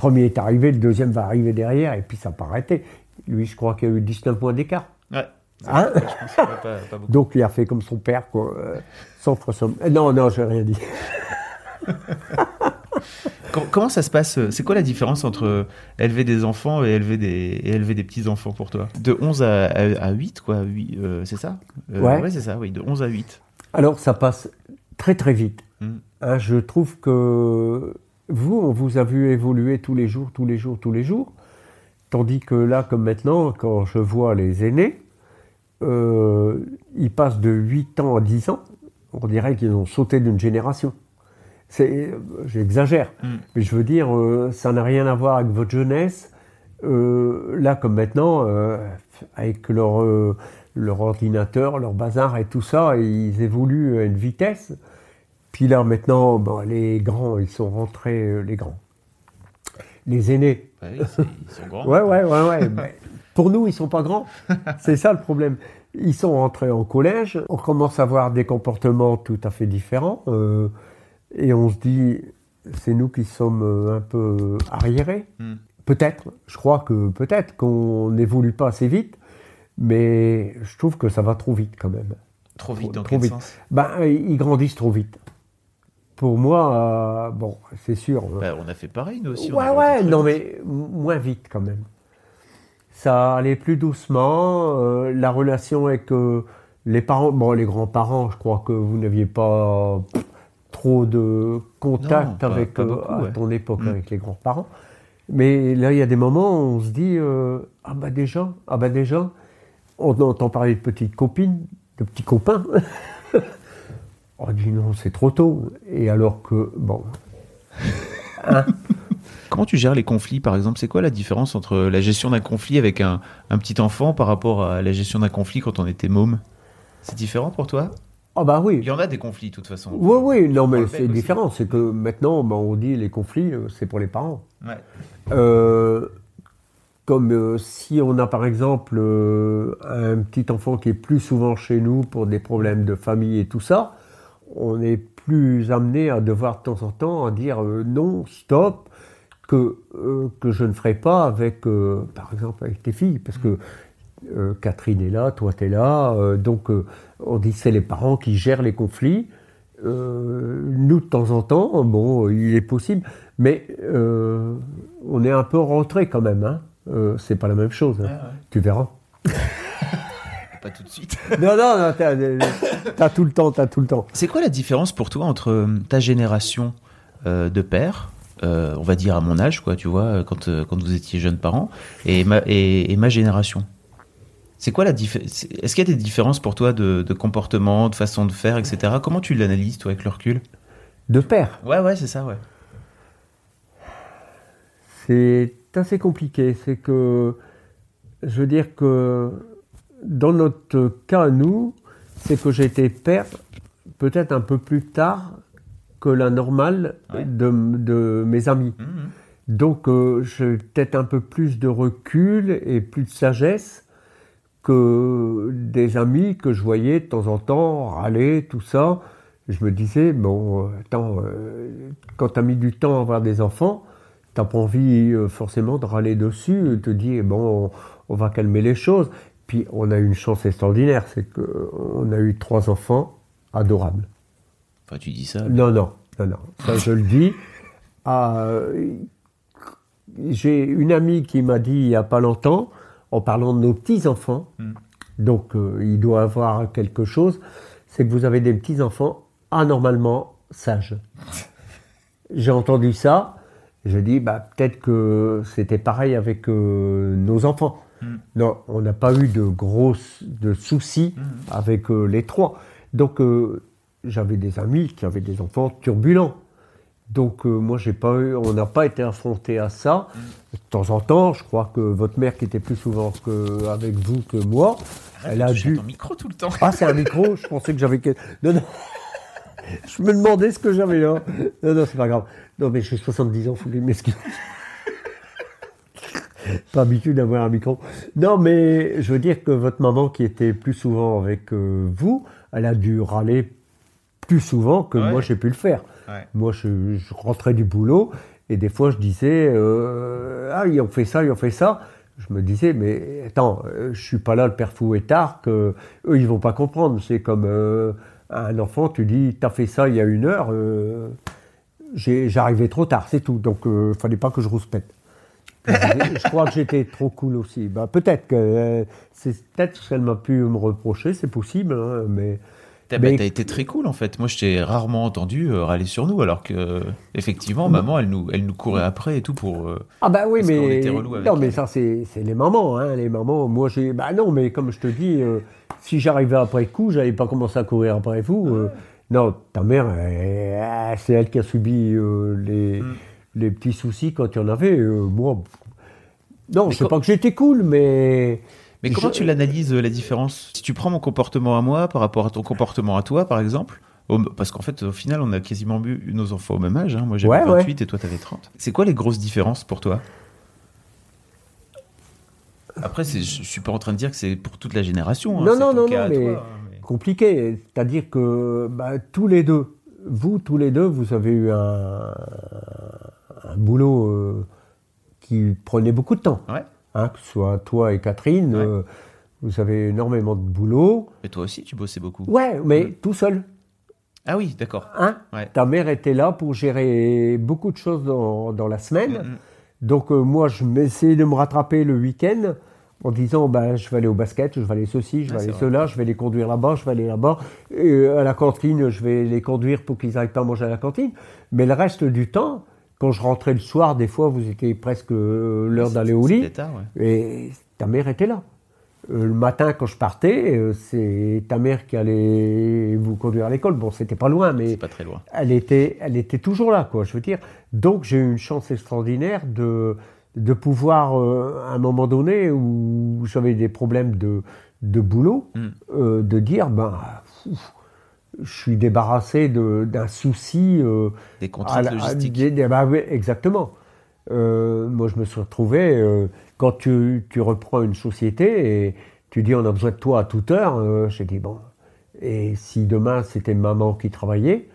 B: Euh, le premier est arrivé, le deuxième va arriver derrière, et puis ça n'a pas arrêté. Lui, je crois qu'il y a eu 19 points d'écart.
A: Ouais.
B: Hein
A: Je pense pas, pas- pas beaucoup.
B: Donc il a fait comme son père, quoi. euh, sans somme. Euh, Non, non, je n'ai rien dit. (laughs)
A: Com- Comment ça se passe euh, C'est quoi la différence entre élever des enfants et élever des, et élever des petits-enfants pour toi? De 11 à, à, à 8, quoi, euh, c'est ça? Euh,
B: Ouais.
A: c'est ça, oui, de 11 à 8.
B: Alors ça passe très très vite.
A: Mm.
B: Hein, je trouve que vous, on vous a vu évoluer tous les jours, tous les jours, tous les jours. Tandis que là, comme maintenant, quand je vois les aînés, euh, ils passent de 8 ans à 10 ans. On dirait qu'ils ont sauté d'une génération. C'est, j'exagère,
A: Mm.
B: mais je veux dire, euh, ça n'a rien à voir avec votre jeunesse. Euh, là, comme maintenant, avec leur, leur ordinateur, leur bazar et tout ça, ils évoluent à une vitesse. Puis là, maintenant, bon, les grands, ils sont rentrés, euh, les grands. Les aînés.
A: Ouais, oui, c'est- ils sont grands.
B: Ouais, ouais, ouais, ouais. mais pour nous, ils sont pas grands. C'est ça le problème. Ils sont rentrés en collège. On commence à avoir des comportements tout à fait différents. euh, et on se dit, c'est nous qui sommes euh, un peu arriérés.
A: Mm.
B: Peut-être. Je crois que peut-être qu'on n'évolue pas assez vite. Mais je trouve que ça va trop vite quand même.
A: Trop vite, dans
B: Trop
A: quel
B: vite.
A: sens?
B: Ben, ils grandissent trop vite. Pour moi, euh, bon, c'est sûr. euh,
A: Bah, On a fait pareil, nous aussi.
B: ouais, ouais, non, mais moins vite quand même. Ça allait plus doucement. euh, la relation avec euh, les parents, bon, les grands-parents, je crois que vous n'aviez pas pff, trop de contact
A: Non, pas-
B: avec
A: pas beaucoup,
B: à
A: ouais.
B: ton époque
A: Mm.
B: avec les grands-parents. Mais là, il y a des moments où on se dit ah bah déjà, ah bah déjà, on entend parler de petites copines, de petits copains. (laughs) on dit non, c'est trop tôt. Et alors que bon, (laughs)
A: Comment tu gères les conflits, par exemple? C'est quoi la différence entre la gestion d'un conflit avec un, un petit enfant par rapport à la gestion d'un conflit quand on était môme? C'est différent pour toi?
B: Ah bah oui.
A: Il y en a des conflits, de toute façon.
B: Oui, oui, non,
A: On
B: mais c'est différent. C'est que maintenant, ben, on dit les conflits, euh, c'est pour les parents.
A: Ouais.
B: Euh, comme euh, si on a par exemple euh, un petit enfant qui est plus souvent chez nous pour des problèmes de famille et tout ça, on est plus amené à devoir de temps en temps à dire euh, non, stop, que, euh, que je ne ferai pas avec, euh, par exemple, avec tes filles, parce que euh, Catherine est là, toi tu es là, donc on dit c'est les parents qui gèrent les conflits. Nous, de temps en temps, bon, il est possible, mais on est un peu rentré quand même. Hein. C'est pas la même chose. hein.
A: Ouais.
B: Tu verras. (laughs)
A: Pas tout de suite. (laughs)
B: non, non, non, t'as, t'as tout le temps, t'as tout le temps.
A: C'est quoi la différence pour toi entre euh, ta génération euh, de père, euh, on va dire à mon âge, quoi, tu vois, quand, euh, quand vous étiez jeunes parents, et ma, et, et ma génération? C'est quoi la différence Est-ce qu'il y a des différences pour toi de, de comportement, de façon de faire, etc. Comment tu l'analyses, toi, avec le recul?
B: De père,
A: Ouais, ouais, c'est ça, ouais.
B: c'est assez compliqué. C'est que, je veux dire que dans notre cas, nous, c'est que j'ai été père peut-être un peu plus tard que la normale
A: Ouais.
B: de, de mes amis.
A: Mhm.
B: Donc, euh, j'ai peut-être un peu plus de recul et plus de sagesse que des amis que je voyais de temps en temps râler, tout ça. Je me disais, bon, attends, euh, quand tu as mis du temps à avoir des enfants, t'as pas envie euh, forcément de râler dessus, te dis, bon, on, on va calmer les choses. Puis, on a eu une chance extraordinaire, c'est qu'on a eu trois enfants adorables.
A: Enfin, tu dis ça.
B: Non, non, non, non. Ça, je le dis. Ah, euh, J'ai une amie qui m'a dit il n'y a pas longtemps, en parlant de nos petits-enfants,
A: Mm.
B: donc euh, il doit avoir quelque chose, c'est que vous avez des petits-enfants anormalement sages. (laughs) J'ai entendu ça, je dis bah, peut-être que c'était pareil avec euh, nos enfants.
A: Mm.
B: Non, on n'a pas eu de grosses de soucis
A: Mm.
B: avec euh, les trois. Donc euh, j'avais des amis qui avaient des enfants turbulents. Donc euh, moi j'ai pas eu, on n'a pas été affronté à ça. De temps en temps, je crois que votre mère qui était plus souvent que, avec vous que moi, elle a dû.
A: ton micro tout le temps.
B: Ah c'est un micro, je pensais que j'avais. Non non. (laughs) Je me demandais ce que j'avais là. Non non c'est pas grave. Non mais j'ai 70 ans, faut que je m'excuse. Pas habitué d'avoir un micro. Non, mais je veux dire que votre maman, qui était plus souvent avec euh, vous, elle a dû râler plus souvent que
A: Ouais.
B: moi j'ai pu le faire.
A: Ouais.
B: Moi, je, je rentrais du boulot et des fois je disais euh, ah ils ont fait ça, ils ont fait ça. Je me disais mais attends, euh, je suis pas là le père fouettard que eux ils vont pas comprendre. C'est comme euh, un enfant, tu dis t'as fait ça il y a une heure. J'arrivais trop tard, c'est tout. Donc euh, fallait pas que je rouspète. Je crois que j'étais trop cool aussi. Bah, peut-être que euh, c'est peut-être ce qu'elle m'a pu me reprocher, c'est possible, hein, mais
A: T'as
B: Mais-
A: bah, été très cool en fait. Moi, je t'ai rarement entendu euh, râler sur nous, alors que euh, effectivement, maman, elle nous, elle nous courait après et tout pour.
B: Ah bah oui,
A: Parce
B: mais
A: était relou avec
B: non, mais
A: elle.
B: ça c'est les mamans, hein, les mamans. Moi j'ai, bah non, mais comme je te dis, si j'arrivais après coup, j'allais pas commencer à courir après vous. euh, non, ta mère, c'est elle qui a subi les
A: Mm.
B: Les petits soucis quand il y en avait. euh, moi, non,
A: Mais
B: c'est pas que j'étais cool, mais
A: Mais comment tu l'analyses euh, la différence? Si tu prends mon comportement à moi par rapport à ton comportement à toi, par exemple, parce qu'en fait, au final, on a quasiment eu nos enfants au même âge. hein. Moi, j'avais
B: Ouais,
A: 28 et toi, t'avais 30. C'est quoi les grosses différences pour toi? Après, je suis pas en train de dire que c'est pour toute la génération. hein.
B: Non, non, non, non,
A: à
B: mais-
A: toi, hein, mais-
B: compliqué. C'est-à-dire que bah, tous les deux, vous tous les deux, vous avez eu un, un boulot euh, qui prenait beaucoup de temps.
A: Ouais.
B: Hein, que ce soit toi et Catherine,
A: Ouais.
B: euh, vous avez énormément de boulot.
A: Mais toi aussi, tu bossais beaucoup.
B: Ouais, mais tout seul.
A: Ah oui, d'accord.
B: Hein
A: Ouais.
B: Ta mère était là pour gérer beaucoup de choses dans, dans la semaine.
A: Mm, mm.
B: Donc euh, moi, je m'essayais de me rattraper le week-end en disant, ben, je vais aller au basket, je vais aller ceci, je vais aller cela, je vais les conduire là-bas, je vais aller là-bas. Et à la cantine, je vais les conduire pour qu'ils n'arrivent pas à manger à la cantine. Mais le reste du temps, quand je rentrais le soir, des fois, vous étiez presque euh, l'heure d'aller au lit.
A: ouais.
B: Et ta mère était là. Euh, le matin, quand je partais, euh, c'est ta mère qui allait vous conduire à l'école. Bon, c'était pas loin, mais
A: pas très loin.
B: elle était, elle était toujours là, quoi. Je veux dire. Donc j'ai eu une chance extraordinaire de de pouvoir, à un moment donné où j'avais des problèmes de de boulot,
A: Mm.
B: euh, de dire ben. Je suis débarrassé de- d'un souci euh,
A: Des contraintes
B: à-
A: logistiques.
B: des- bah exactement. Euh, moi, je me suis retrouvé, euh, quand tu, tu reprends une société et tu dis on a besoin de toi à toute heure, j'ai dit bon. Et si demain c'était maman qui travaillait,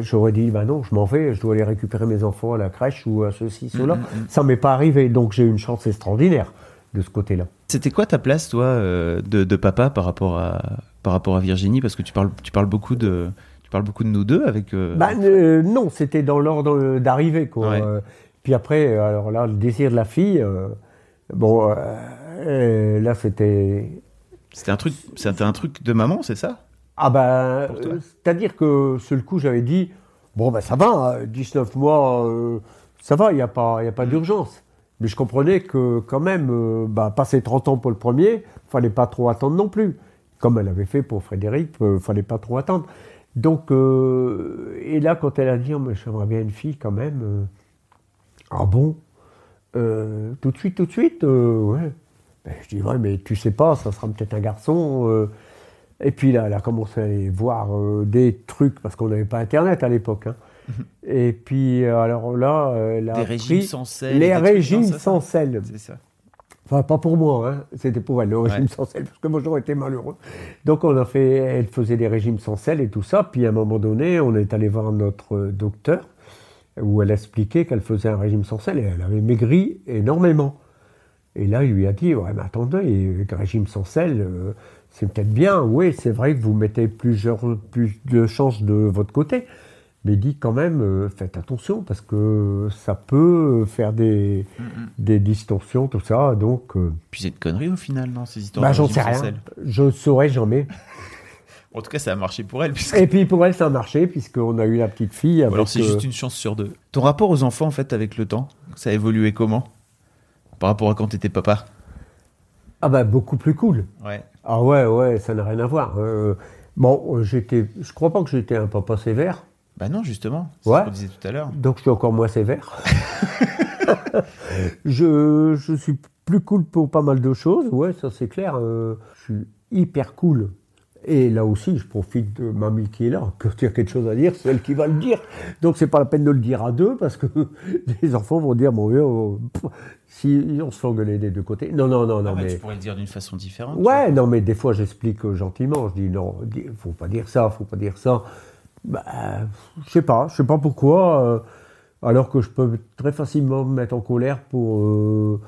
B: j'aurais dit bah non, je m'en vais, je dois aller récupérer mes enfants à la crèche ou à ceci, cela.
A: Mm, mm, mm.
B: Ça m'est pas arrivé, donc j'ai eu une chance extraordinaire de ce côté-là.
A: C'était quoi ta place, toi, de, de papa par rapport à par rapport à Virginie Parce que tu parles tu parles beaucoup de tu parles beaucoup de nous deux avec. euh,
B: Bah, euh, non, c'était dans l'ordre d'arrivée, quoi.
A: Ouais.
B: Euh, puis après, alors là, le désir de la fille, euh, bon, euh, euh, là, c'était.
A: C'était un truc c'était un truc de maman, c'est ça?
B: Ah ben, euh, c'est-à-dire que sur le coup, j'avais dit, bon, ben ça va, euh, 19 mois, euh, ça va, il n'y a pas, il y a
A: Mm.
B: pas d'urgence. Mais je comprenais que quand même, euh, bah, passer 30 ans pour le premier, fallait pas trop attendre non plus. Comme elle avait fait pour Frédéric, euh, fallait pas trop attendre. Donc, euh, et là, quand elle a dit, Oh, j'aimerais bien une fille quand même, euh, ah bon Euh, Tout de suite, tout de suite Ouais. Ben, je dis, ouais, mais tu sais pas, ça sera peut-être un garçon. Et puis là, elle a commencé à aller voir euh, des trucs, parce qu'on n'avait pas Internet à l'époque. hein. Et puis, alors là, elle a
A: Des régimes sans sel.
B: les régimes sans sel.
A: C'est ça.
B: Enfin, pas pour moi, hein. c'était pour elle, le régime
A: Ouais.
B: sans sel, parce que moi j'aurais été malheureux. Donc on a fait, elle faisait des régimes sans sel et tout ça, puis à un moment donné, on est allé voir notre docteur, où elle expliquait qu'elle faisait un régime sans sel, et elle avait maigri énormément. Et là, il lui a dit, ouais, mais attendez, un régime sans sel, euh, c'est peut-être bien, oui, c'est vrai que vous mettez plusieurs, plus de chances de votre côté, mais dit quand même, euh, faites attention, parce que ça peut faire des, des distorsions, tout ça, donc... euh,
A: Puis c'est une connerie au final, non Ces histoires
B: bah,
A: de
B: j'en sais rien. Je saurais jamais. (laughs)
A: En tout cas, ça a marché pour elle. Puisque...
B: Et puis pour elle, ça a marché, puisqu'on a eu la petite fille. Avec,
A: alors c'est
B: euh,
A: juste une chance sur deux. Ton rapport aux enfants, en fait, avec le temps, ça a évolué comment? Par rapport à quand t'étais papa?
B: Ah bah beaucoup plus cool.
A: Ouais.
B: Ah ouais, ouais, ça n'a rien à voir. Euh, bon, euh, j'étais, je crois pas que j'étais un papa sévère,
A: Bah non, justement. C'est
B: Ouais.
A: ce qu'on disait tout à l'heure.
B: donc je suis encore moins sévère. (laughs) je, je suis plus cool pour pas mal de choses, ouais, ça c'est clair. euh, je suis hyper cool. Et là aussi, je profite de mamie qui est là. Quand il y a quelque chose à dire, c'est elle qui va le dire. Donc c'est pas la peine de le dire à deux parce que (laughs) les enfants vont dire bon, euh, pff, si on se fait engueuler des deux côtés. Non, non, non, non,
A: Ah ouais,
B: mais
A: Tu pourrais le dire d'une façon différente.
B: Ouais, non, mais des fois j'explique euh, gentiment. Je dis non, faut pas dire ça, faut pas dire ça. Bah, je sais pas, je sais pas pourquoi. euh, alors que je peux très facilement me mettre en colère pour euh,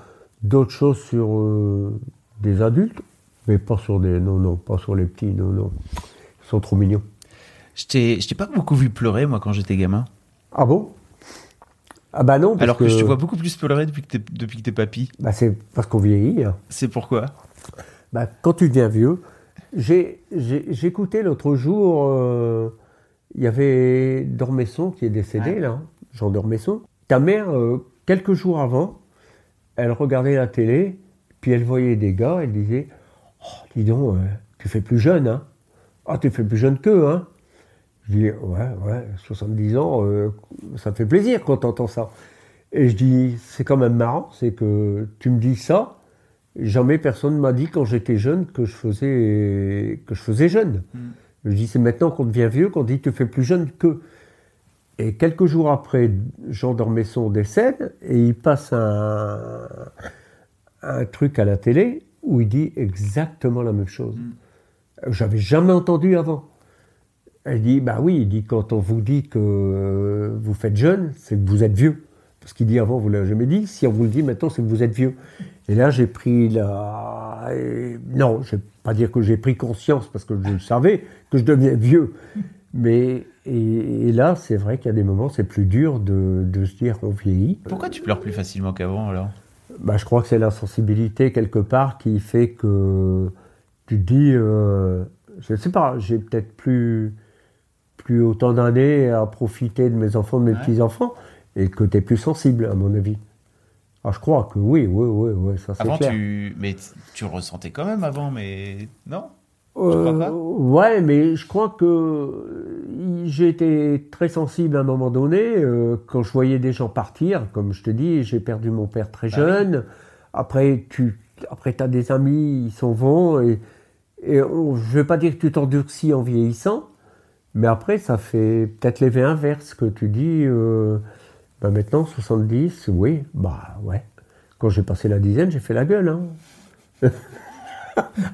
B: d'autres choses sur euh, des adultes, mais pas sur des. Non, non, pas sur les petits, non, non. Ils sont trop mignons.
E: Je t'ai pas beaucoup vu pleurer, moi, quand j'étais gamin.
B: Ah bon? Ah bah non, parce
E: Alors que, je te vois beaucoup plus pleurer depuis que t'es, depuis que t'es papy.
B: bah, c'est parce qu'on vieillit. hein.
E: C'est pourquoi?
B: Bah, quand tu deviens vieux, j'ai écouté l'autre jour, il y avait Dormesson qui est décédé,
E: Ouais.
B: là, Jean Dormesson. Ta mère, euh, quelques jours avant, elle regardait la télé, puis elle voyait des gars, elle disait oh, Dis donc, euh, tu fais plus jeune, hein Ah, tu fais plus jeune qu'eux, hein Je dis Ouais, ouais, 70 ans, euh, ça fait plaisir quand t'entends ça. Et je dis C'est quand même marrant, c'est que tu me dis ça, Jamais personne m'a dit quand j'étais jeune que je faisais, que je faisais jeune. Je dis c'est maintenant qu'on devient vieux qu'on dit tu fais plus jeune que. Et quelques jours après, Jean Dormesson décède et il passe un, un truc à la télé où il dit exactement la même chose. J'avais jamais entendu avant. Elle dit bah oui, il dit quand on vous dit que euh, vous faites jeune, c'est que vous êtes vieux. Parce qu'il dit avant, vous l'avez jamais dit. Si on vous le dit maintenant, c'est que vous êtes vieux. Et là, j'ai pris la. Non, je vais pas dire que j'ai pris conscience parce que je le savais que je devenais vieux. Mais et, et là, c'est vrai qu'il y a des moments, c'est plus dur de, de se dire qu'on vieillit.
E: Pourquoi tu pleures plus facilement qu'avant, alors?
B: Bah, je crois que c'est la sensibilité quelque part qui fait que tu te dis, euh, je sais pas, j'ai peut-être plus, plus autant d'années à profiter de mes enfants, de mes
E: Ouais.
B: petits-enfants, et que tu es plus sensible, à mon avis. Ah, je crois que oui, oui, oui, oui ça c'est
E: Avant,
B: clair.
E: tu... Mais tu ressentais quand même avant, mais... Non? Crois pas?
B: Euh, ouais, mais je crois que euh, j'ai été très sensible à un moment donné euh, quand je voyais des gens partir. Comme je te dis, j'ai perdu mon père très
E: Bah
B: jeune. Après, tu après, as des amis, ils s'en vont. Et, et on- je vais pas dire que tu t'endurcis en vieillissant, mais après, ça fait peut-être l'effet inverse que tu dis. euh, bah maintenant, 70, oui, bah ouais. Quand j'ai passé la dizaine, j'ai fait la gueule. Hein. (laughs)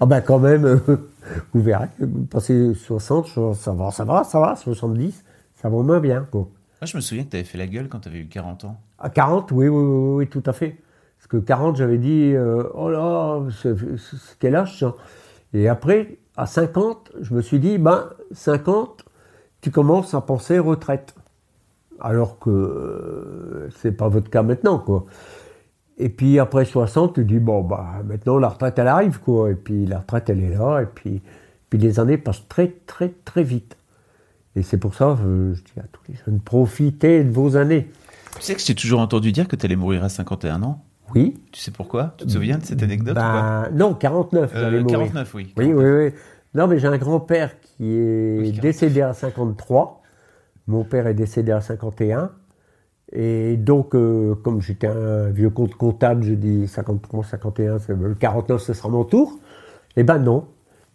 B: ah ben quand même, euh, (laughs) vous verrez, vous passez 60, je- ça va, ça va, ça va, 70, ça va moins bien. Quoi.
E: Moi, je me souviens que tu avais fait la gueule quand tu avais eu 40 ans.
B: À 40, oui, oui, oui, oui, tout à fait. Parce que 40, j'avais dit, euh, oh là, quel âge ça? Et après, à 50, je me suis dit, ben, 50, tu commences à penser retraite. Alors que euh, c'est pas votre cas maintenant, quoi. Et puis après 60, tu dis, bon, bah, maintenant la retraite, elle arrive, quoi. Et puis la retraite, elle est là. Et puis, puis les années passent très, très, très vite. Et c'est pour ça, euh, je dis à tous les jeunes, profitez de vos années.
E: Tu sais que j'ai toujours entendu dire que tu allais mourir à 51 ans
B: Oui.
E: Tu sais pourquoi? Tu te souviens de cette anecdote ou pas?
B: Ben, non, 49,
E: Euh,
B: j'allais mourir.
E: 49, oui.
B: Oui, oui, oui. Non, mais j'ai un grand-père qui est
E: Oui, 49.
B: décédé à 53. Mon père est décédé à 51. Et donc, euh, comme j'étais un vieux compte comptable, je dis 53, 51, c'est- le 49, ce sera mon tour. Eh ben non.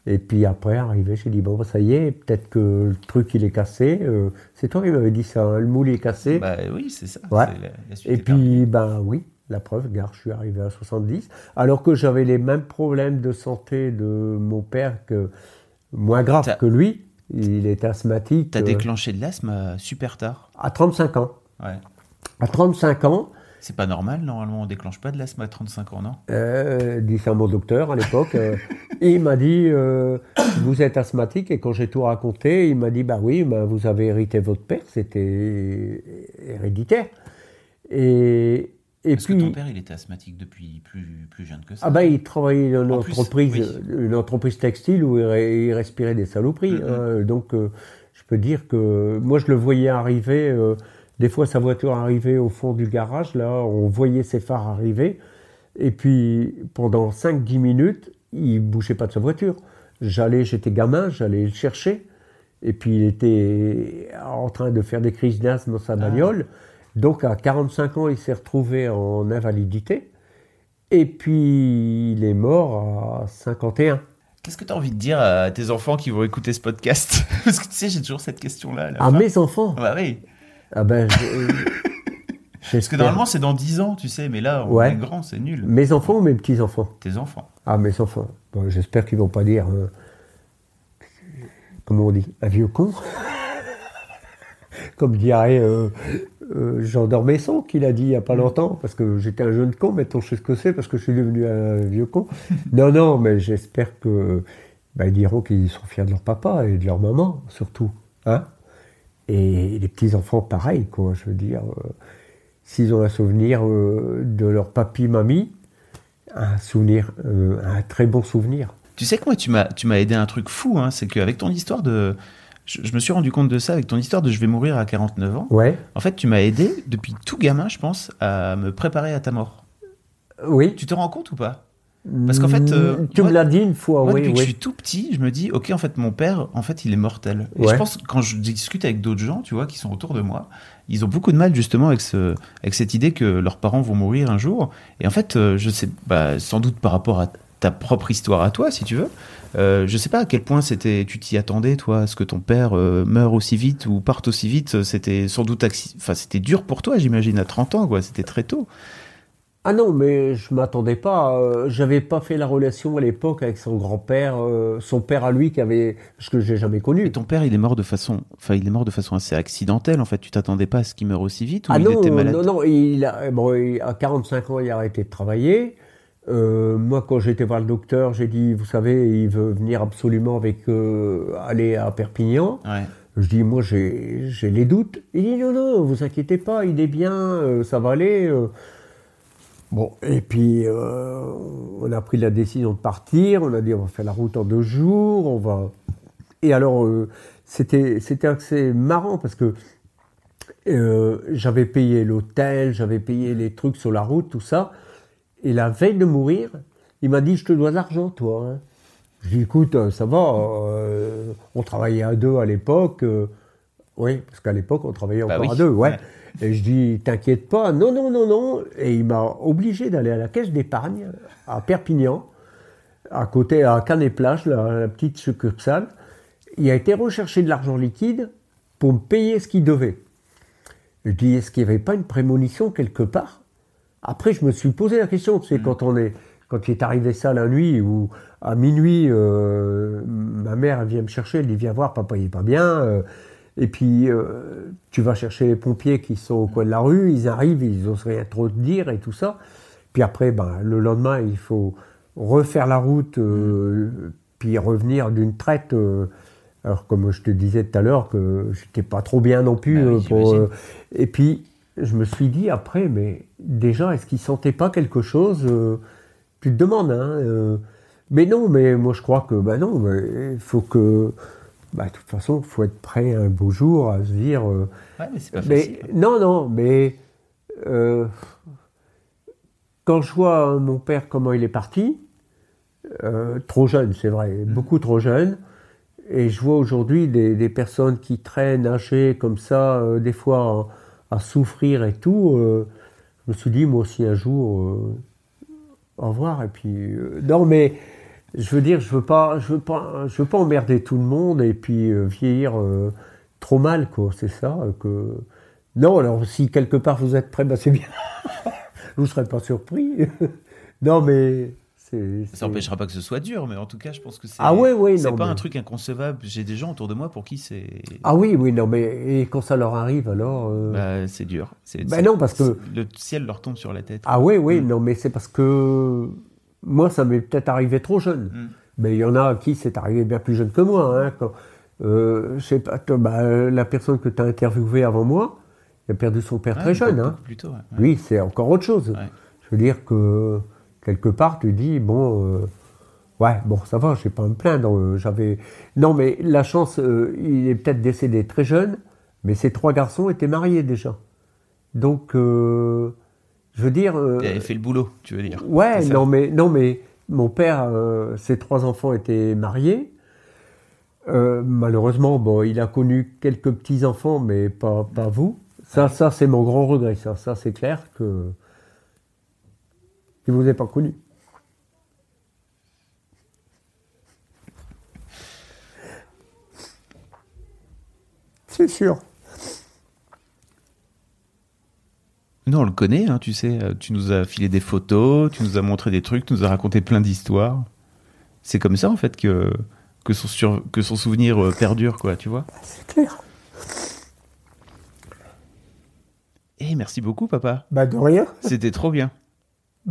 B: Et puis après, arrivé, j'ai dit, bon, ça y est, peut-être que le truc, il est cassé. Euh, c'est toi qui m'avais dit ça, hein, le moule est cassé.
E: Bah oui, c'est ça.
B: Ouais.
E: c'est la- la suite
B: Et puis, ben oui, la preuve, gare, je suis arrivé à 70. Alors que j'avais les mêmes problèmes de santé de mon père, que moins grave que lui. Il est asthmatique.
E: T'as
B: euh,
E: déclenché de l'asthme euh, super tard.
B: à 35 ans.
E: Ouais.
B: À 35 ans,
E: C'est pas normal, normalement, on déclenche pas de l'asthme à 35 ans, non?
B: euh, dit ça à mon docteur à l'époque, euh, (laughs) il m'a dit euh, Vous êtes asthmatique Et quand j'ai tout raconté, il m'a dit Bah oui, ben, vous avez hérité votre père, c'était héréditaire. Et, et
E: Parce
B: puis.
E: que ton père, il était asthmatique depuis plus, plus jeune que ça.
B: Ah ben, il travaillait dans une
E: En plus,
B: entreprise,
E: oui.
B: une entreprise textile où il, re- il respirait des saloperies. Hein. Donc, euh, je peux dire que moi, je le voyais arriver. euh, des fois, sa voiture arrivait au fond du garage. Là, on voyait ses phares arriver. Et puis, pendant 5-10 minutes, il bougeait pas de sa voiture. J'allais, j'étais gamin, j'allais le chercher. Et puis, il était en train de faire des crises d'asthme dans sa bagnole. Donc, à 45 ans, il s'est retrouvé en invalidité. Et puis, il est mort à 51.
E: Qu'est-ce que tu as envie de dire à tes enfants qui vont écouter ce podcast (laughs) Parce que tu sais, j'ai toujours cette question-là. à
B: mes enfants
E: Bah oui.
B: Ah ben, (laughs)
E: Parce que normalement, c'est dans 10 ans, tu sais, mais là, on
B: Ouais.
E: est grand, c'est nul.
B: Mes enfants ou mes petits-enfants
E: Tes enfants.
B: Ah, mes enfants. Bon, J'espère qu'ils vont pas dire... euh, comment on dit Un vieux con (laughs) comme dirait euh, euh, Jean d'Ormesson, qui l'a dit il n'y a pas longtemps, parce que j'étais un jeune con, maintenant je sais ce que c'est, parce que je suis devenu un vieux con. (laughs) non, non, mais j'espère que bah, ils diront qu'ils sont fiers de leur papa et de leur maman, surtout. Hein et les petits-enfants, pareil, quoi, je veux dire. euh, S'ils ont un souvenir euh, de leur papy-mamie, un souvenir, euh, un très bon souvenir.
A: Tu sais que moi, tu m'as, tu m'as aidé à un truc fou, hein, c'est qu'avec ton histoire de. Je, je me suis rendu compte de ça avec ton histoire de je vais mourir à 49 ans.
B: Ouais,
A: En fait, tu m'as aidé depuis tout gamin, je pense, à me préparer à ta mort.
B: oui.
A: Tu te rends compte ou pas? Parce qu'en fait, euh,
B: tu
A: moi-
B: me l'as dit une fois,
A: Moi,
B: oui,
A: depuis que je suis tout petit, je me dis, ok, en fait, mon père, en fait, il est mortel. Et
B: Ouais.
A: je pense quand je discute avec d'autres gens, tu vois, qui sont autour de moi, ils ont beaucoup de mal justement avec ce, avec cette idée que leurs parents vont mourir un jour. Et en fait, euh, je sais, bah, sans doute par rapport à ta propre histoire à toi, si tu veux. Euh, je sais pas à quel point c'était, tu t'y attendais, toi, à ce que ton père euh, meure aussi vite ou parte aussi vite. C'était sans doute, enfin, c'était dur pour toi, j'imagine, à 30 ans, quoi. C'était très tôt.
B: Ah non, mais je m'attendais pas. euh, J'avais pas fait la relation à l'époque avec son grand-père, euh, son père à lui qui avait, ce que j'ai jamais connu.
A: Et ton père, il est mort de façon, enfin, il est mort de façon assez accidentelle. En fait, tu t'attendais pas à ce qu'il meure aussi vite ou
B: Ah
A: il
B: non,
A: était malade?
B: non, non, il a, bon, il- à 45 ans, il a arrêté de travailler. Euh, moi, quand j'étais voir le docteur, j'ai dit, vous savez, il veut venir absolument avec, euh, aller à Perpignan.
A: Ouais.
B: Je dis, moi, j'ai les doutes. Il dit, non, non, vous inquiétez pas, il est bien, euh, ça va aller. Bon, et puis, on a pris la décision de partir. On a dit, on va faire la route en deux jours. On va. Et alors, c'était assez marrant parce que j'avais payé l'hôtel, j'avais payé les trucs sur la route, tout ça. Et la veille de mourir, il m'a dit, je te dois de l'argent, toi. hein. Je dis, écoute, euh, ça va, euh, on travaillait à deux à l'époque. euh, oui, parce qu'à l'époque, on travaillait
A: Bah
B: encore
A: oui,
B: à deux, ouais. Et je dis, t'inquiète pas, non, non, non, non. Et il m'a obligé d'aller à la caisse d'épargne à Perpignan, à côté, à Canet-Plage, la, la petite succursale. Il a été rechercher de l'argent liquide pour me payer ce qu'il devait. Je dis, est-ce qu'il n'y avait pas une prémonition quelque part? Après, je me suis posé la question, tu sais, quand on est, quand il est arrivé ça la nuit, ou à minuit, euh, ma mère elle vient me chercher, elle dit, viens voir, papa, il est pas bien. euh, et puis, euh, tu vas chercher les pompiers qui sont au coin de la rue, ils arrivent, ils n'osent rien trop te dire et tout ça. Puis après, ben, le lendemain, il faut refaire la route, euh, puis revenir d'une traite. alors, comme je te disais tout à l'heure, que j'étais pas trop bien non plus.
A: Bah oui,
B: pour,
A: j'imagine.
B: et puis, je me suis dit après, mais déjà, est-ce qu'il sentait pas quelque chose euh, Tu te demandes, hein euh, Mais non, mais moi je crois que, bah non, mais il faut que. Bah, de toute façon, il faut être prêt un beau jour à se dire. euh,
A: Ouais, mais c'est pas
B: mais
A: facile.
B: non, non, mais quand je vois mon père comment il est parti, trop jeune, c'est vrai,
A: Mm.
B: beaucoup trop jeune, et je vois aujourd'hui des, des personnes qui traînent âgées comme ça, des fois souffrir et tout. euh, je me suis dit, moi aussi un jour, euh, au revoir. Et puis, euh, non, mais je veux dire, je veux pas, je veux pas, je veux pas emmerder tout le monde et puis vieillir trop mal, quoi. C'est ça que. Non, alors si quelque part vous êtes prêts, bah c'est bien. je ne serais pas surpris. (laughs) non, mais c'est.
A: Ça n'empêchera pas que ce soit dur, mais en tout cas, je pense que c'est.
B: Ah ouais, ouais,
A: C'est pas
B: mais-
A: un truc inconcevable. J'ai des gens autour de moi pour qui c'est.
B: Ah oui, oui, non, mais et quand ça leur arrive, alors. euh,
A: Bah, c'est dur.
B: Bah non, parce que-
A: le ciel leur tombe sur la tête.
B: Ah oui, oui,
A: Mm.
B: non, mais c'est parce que moi, ça m'est peut-être arrivé trop jeune.
A: Mm.
B: Mais il y en a à qui c'est arrivé bien plus jeune que moi. Hein, quand, euh, je sais pas, bah, la personne que tu as interviewée avant moi, il a perdu son père
A: Ouais,
B: très jeune. Hein.
A: plus tôt, ouais.
B: Oui, c'est encore autre chose.
A: Ouais.
B: Je veux dire que quelque part, tu dis, bon, euh, ouais, bon, ça va, je vais pas me plaindre. euh, J'avais, non, mais la chance, euh, il est peut-être décédé très jeune, mais ses trois garçons étaient mariés déjà. Donc, je veux dire,
A: Il avait fait le boulot, tu veux dire.
B: ouais, non, mais non, mais mon père, ses trois enfants étaient mariés. Malheureusement, bon, il a connu quelques petits enfants, mais pas, pas vous. Ça, ça, c'est mon grand regret. Ça, ça, c'est clair que je vous ai pas connu. C'est sûr.
A: Nous, on le connaît, hein, tu sais. euh, Tu nous as filé des photos, tu nous as montré des trucs, tu nous as raconté plein d'histoires. C'est comme ça, en fait, que, que, son, sur- que son souvenir euh, perdure, quoi, tu vois.
B: C'est clair.
E: Eh, merci beaucoup, papa.
B: Bah de rien.
E: C'était trop bien.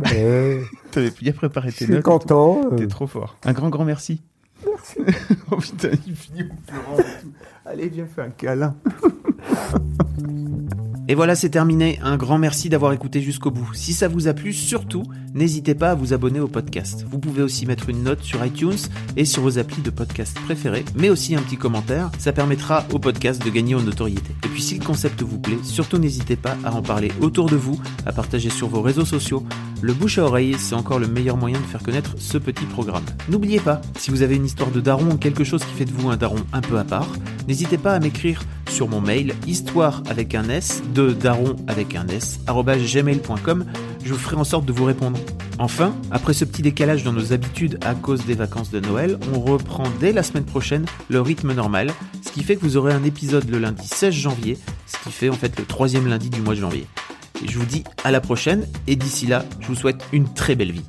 E: T'avais bien préparé
B: je
E: tes
B: suis
E: notes.
B: content. euh.
E: T'es trop fort. Un grand, grand merci. Merci. (laughs) oh putain, il finit en pleurant et tout. Allez, viens, fais un câlin. (laughs)
A: Et voilà, c'est terminé. Un grand merci d'avoir écouté jusqu'au bout. Si ça vous a plu, surtout, n'hésitez pas à vous abonner au podcast. Vous pouvez aussi mettre une note sur iTunes et sur vos applis de podcast préférés, mais aussi un petit commentaire. Ça permettra au podcast de gagner en notoriété. Et puis si le concept vous plaît, surtout n'hésitez pas à en parler autour de vous, à partager sur vos réseaux sociaux. Le bouche à oreille, c'est encore le meilleur moyen de faire connaître ce petit programme. N'oubliez pas, si vous avez une histoire de daron ou quelque chose qui fait de vous un daron un peu à part, n'hésitez pas à m'écrire sur mon mail histoire avec un S de daron avec un S gmail.com. Je vous ferai en sorte de vous répondre. Enfin, après ce petit décalage dans nos habitudes à cause des vacances de Noël, on reprend dès la semaine prochaine le rythme normal, ce qui fait que vous aurez un épisode le lundi 16 janvier, ce qui fait en fait le troisième lundi du mois de janvier. Je vous dis à la prochaine, et d'ici là, je vous souhaite une très belle vie.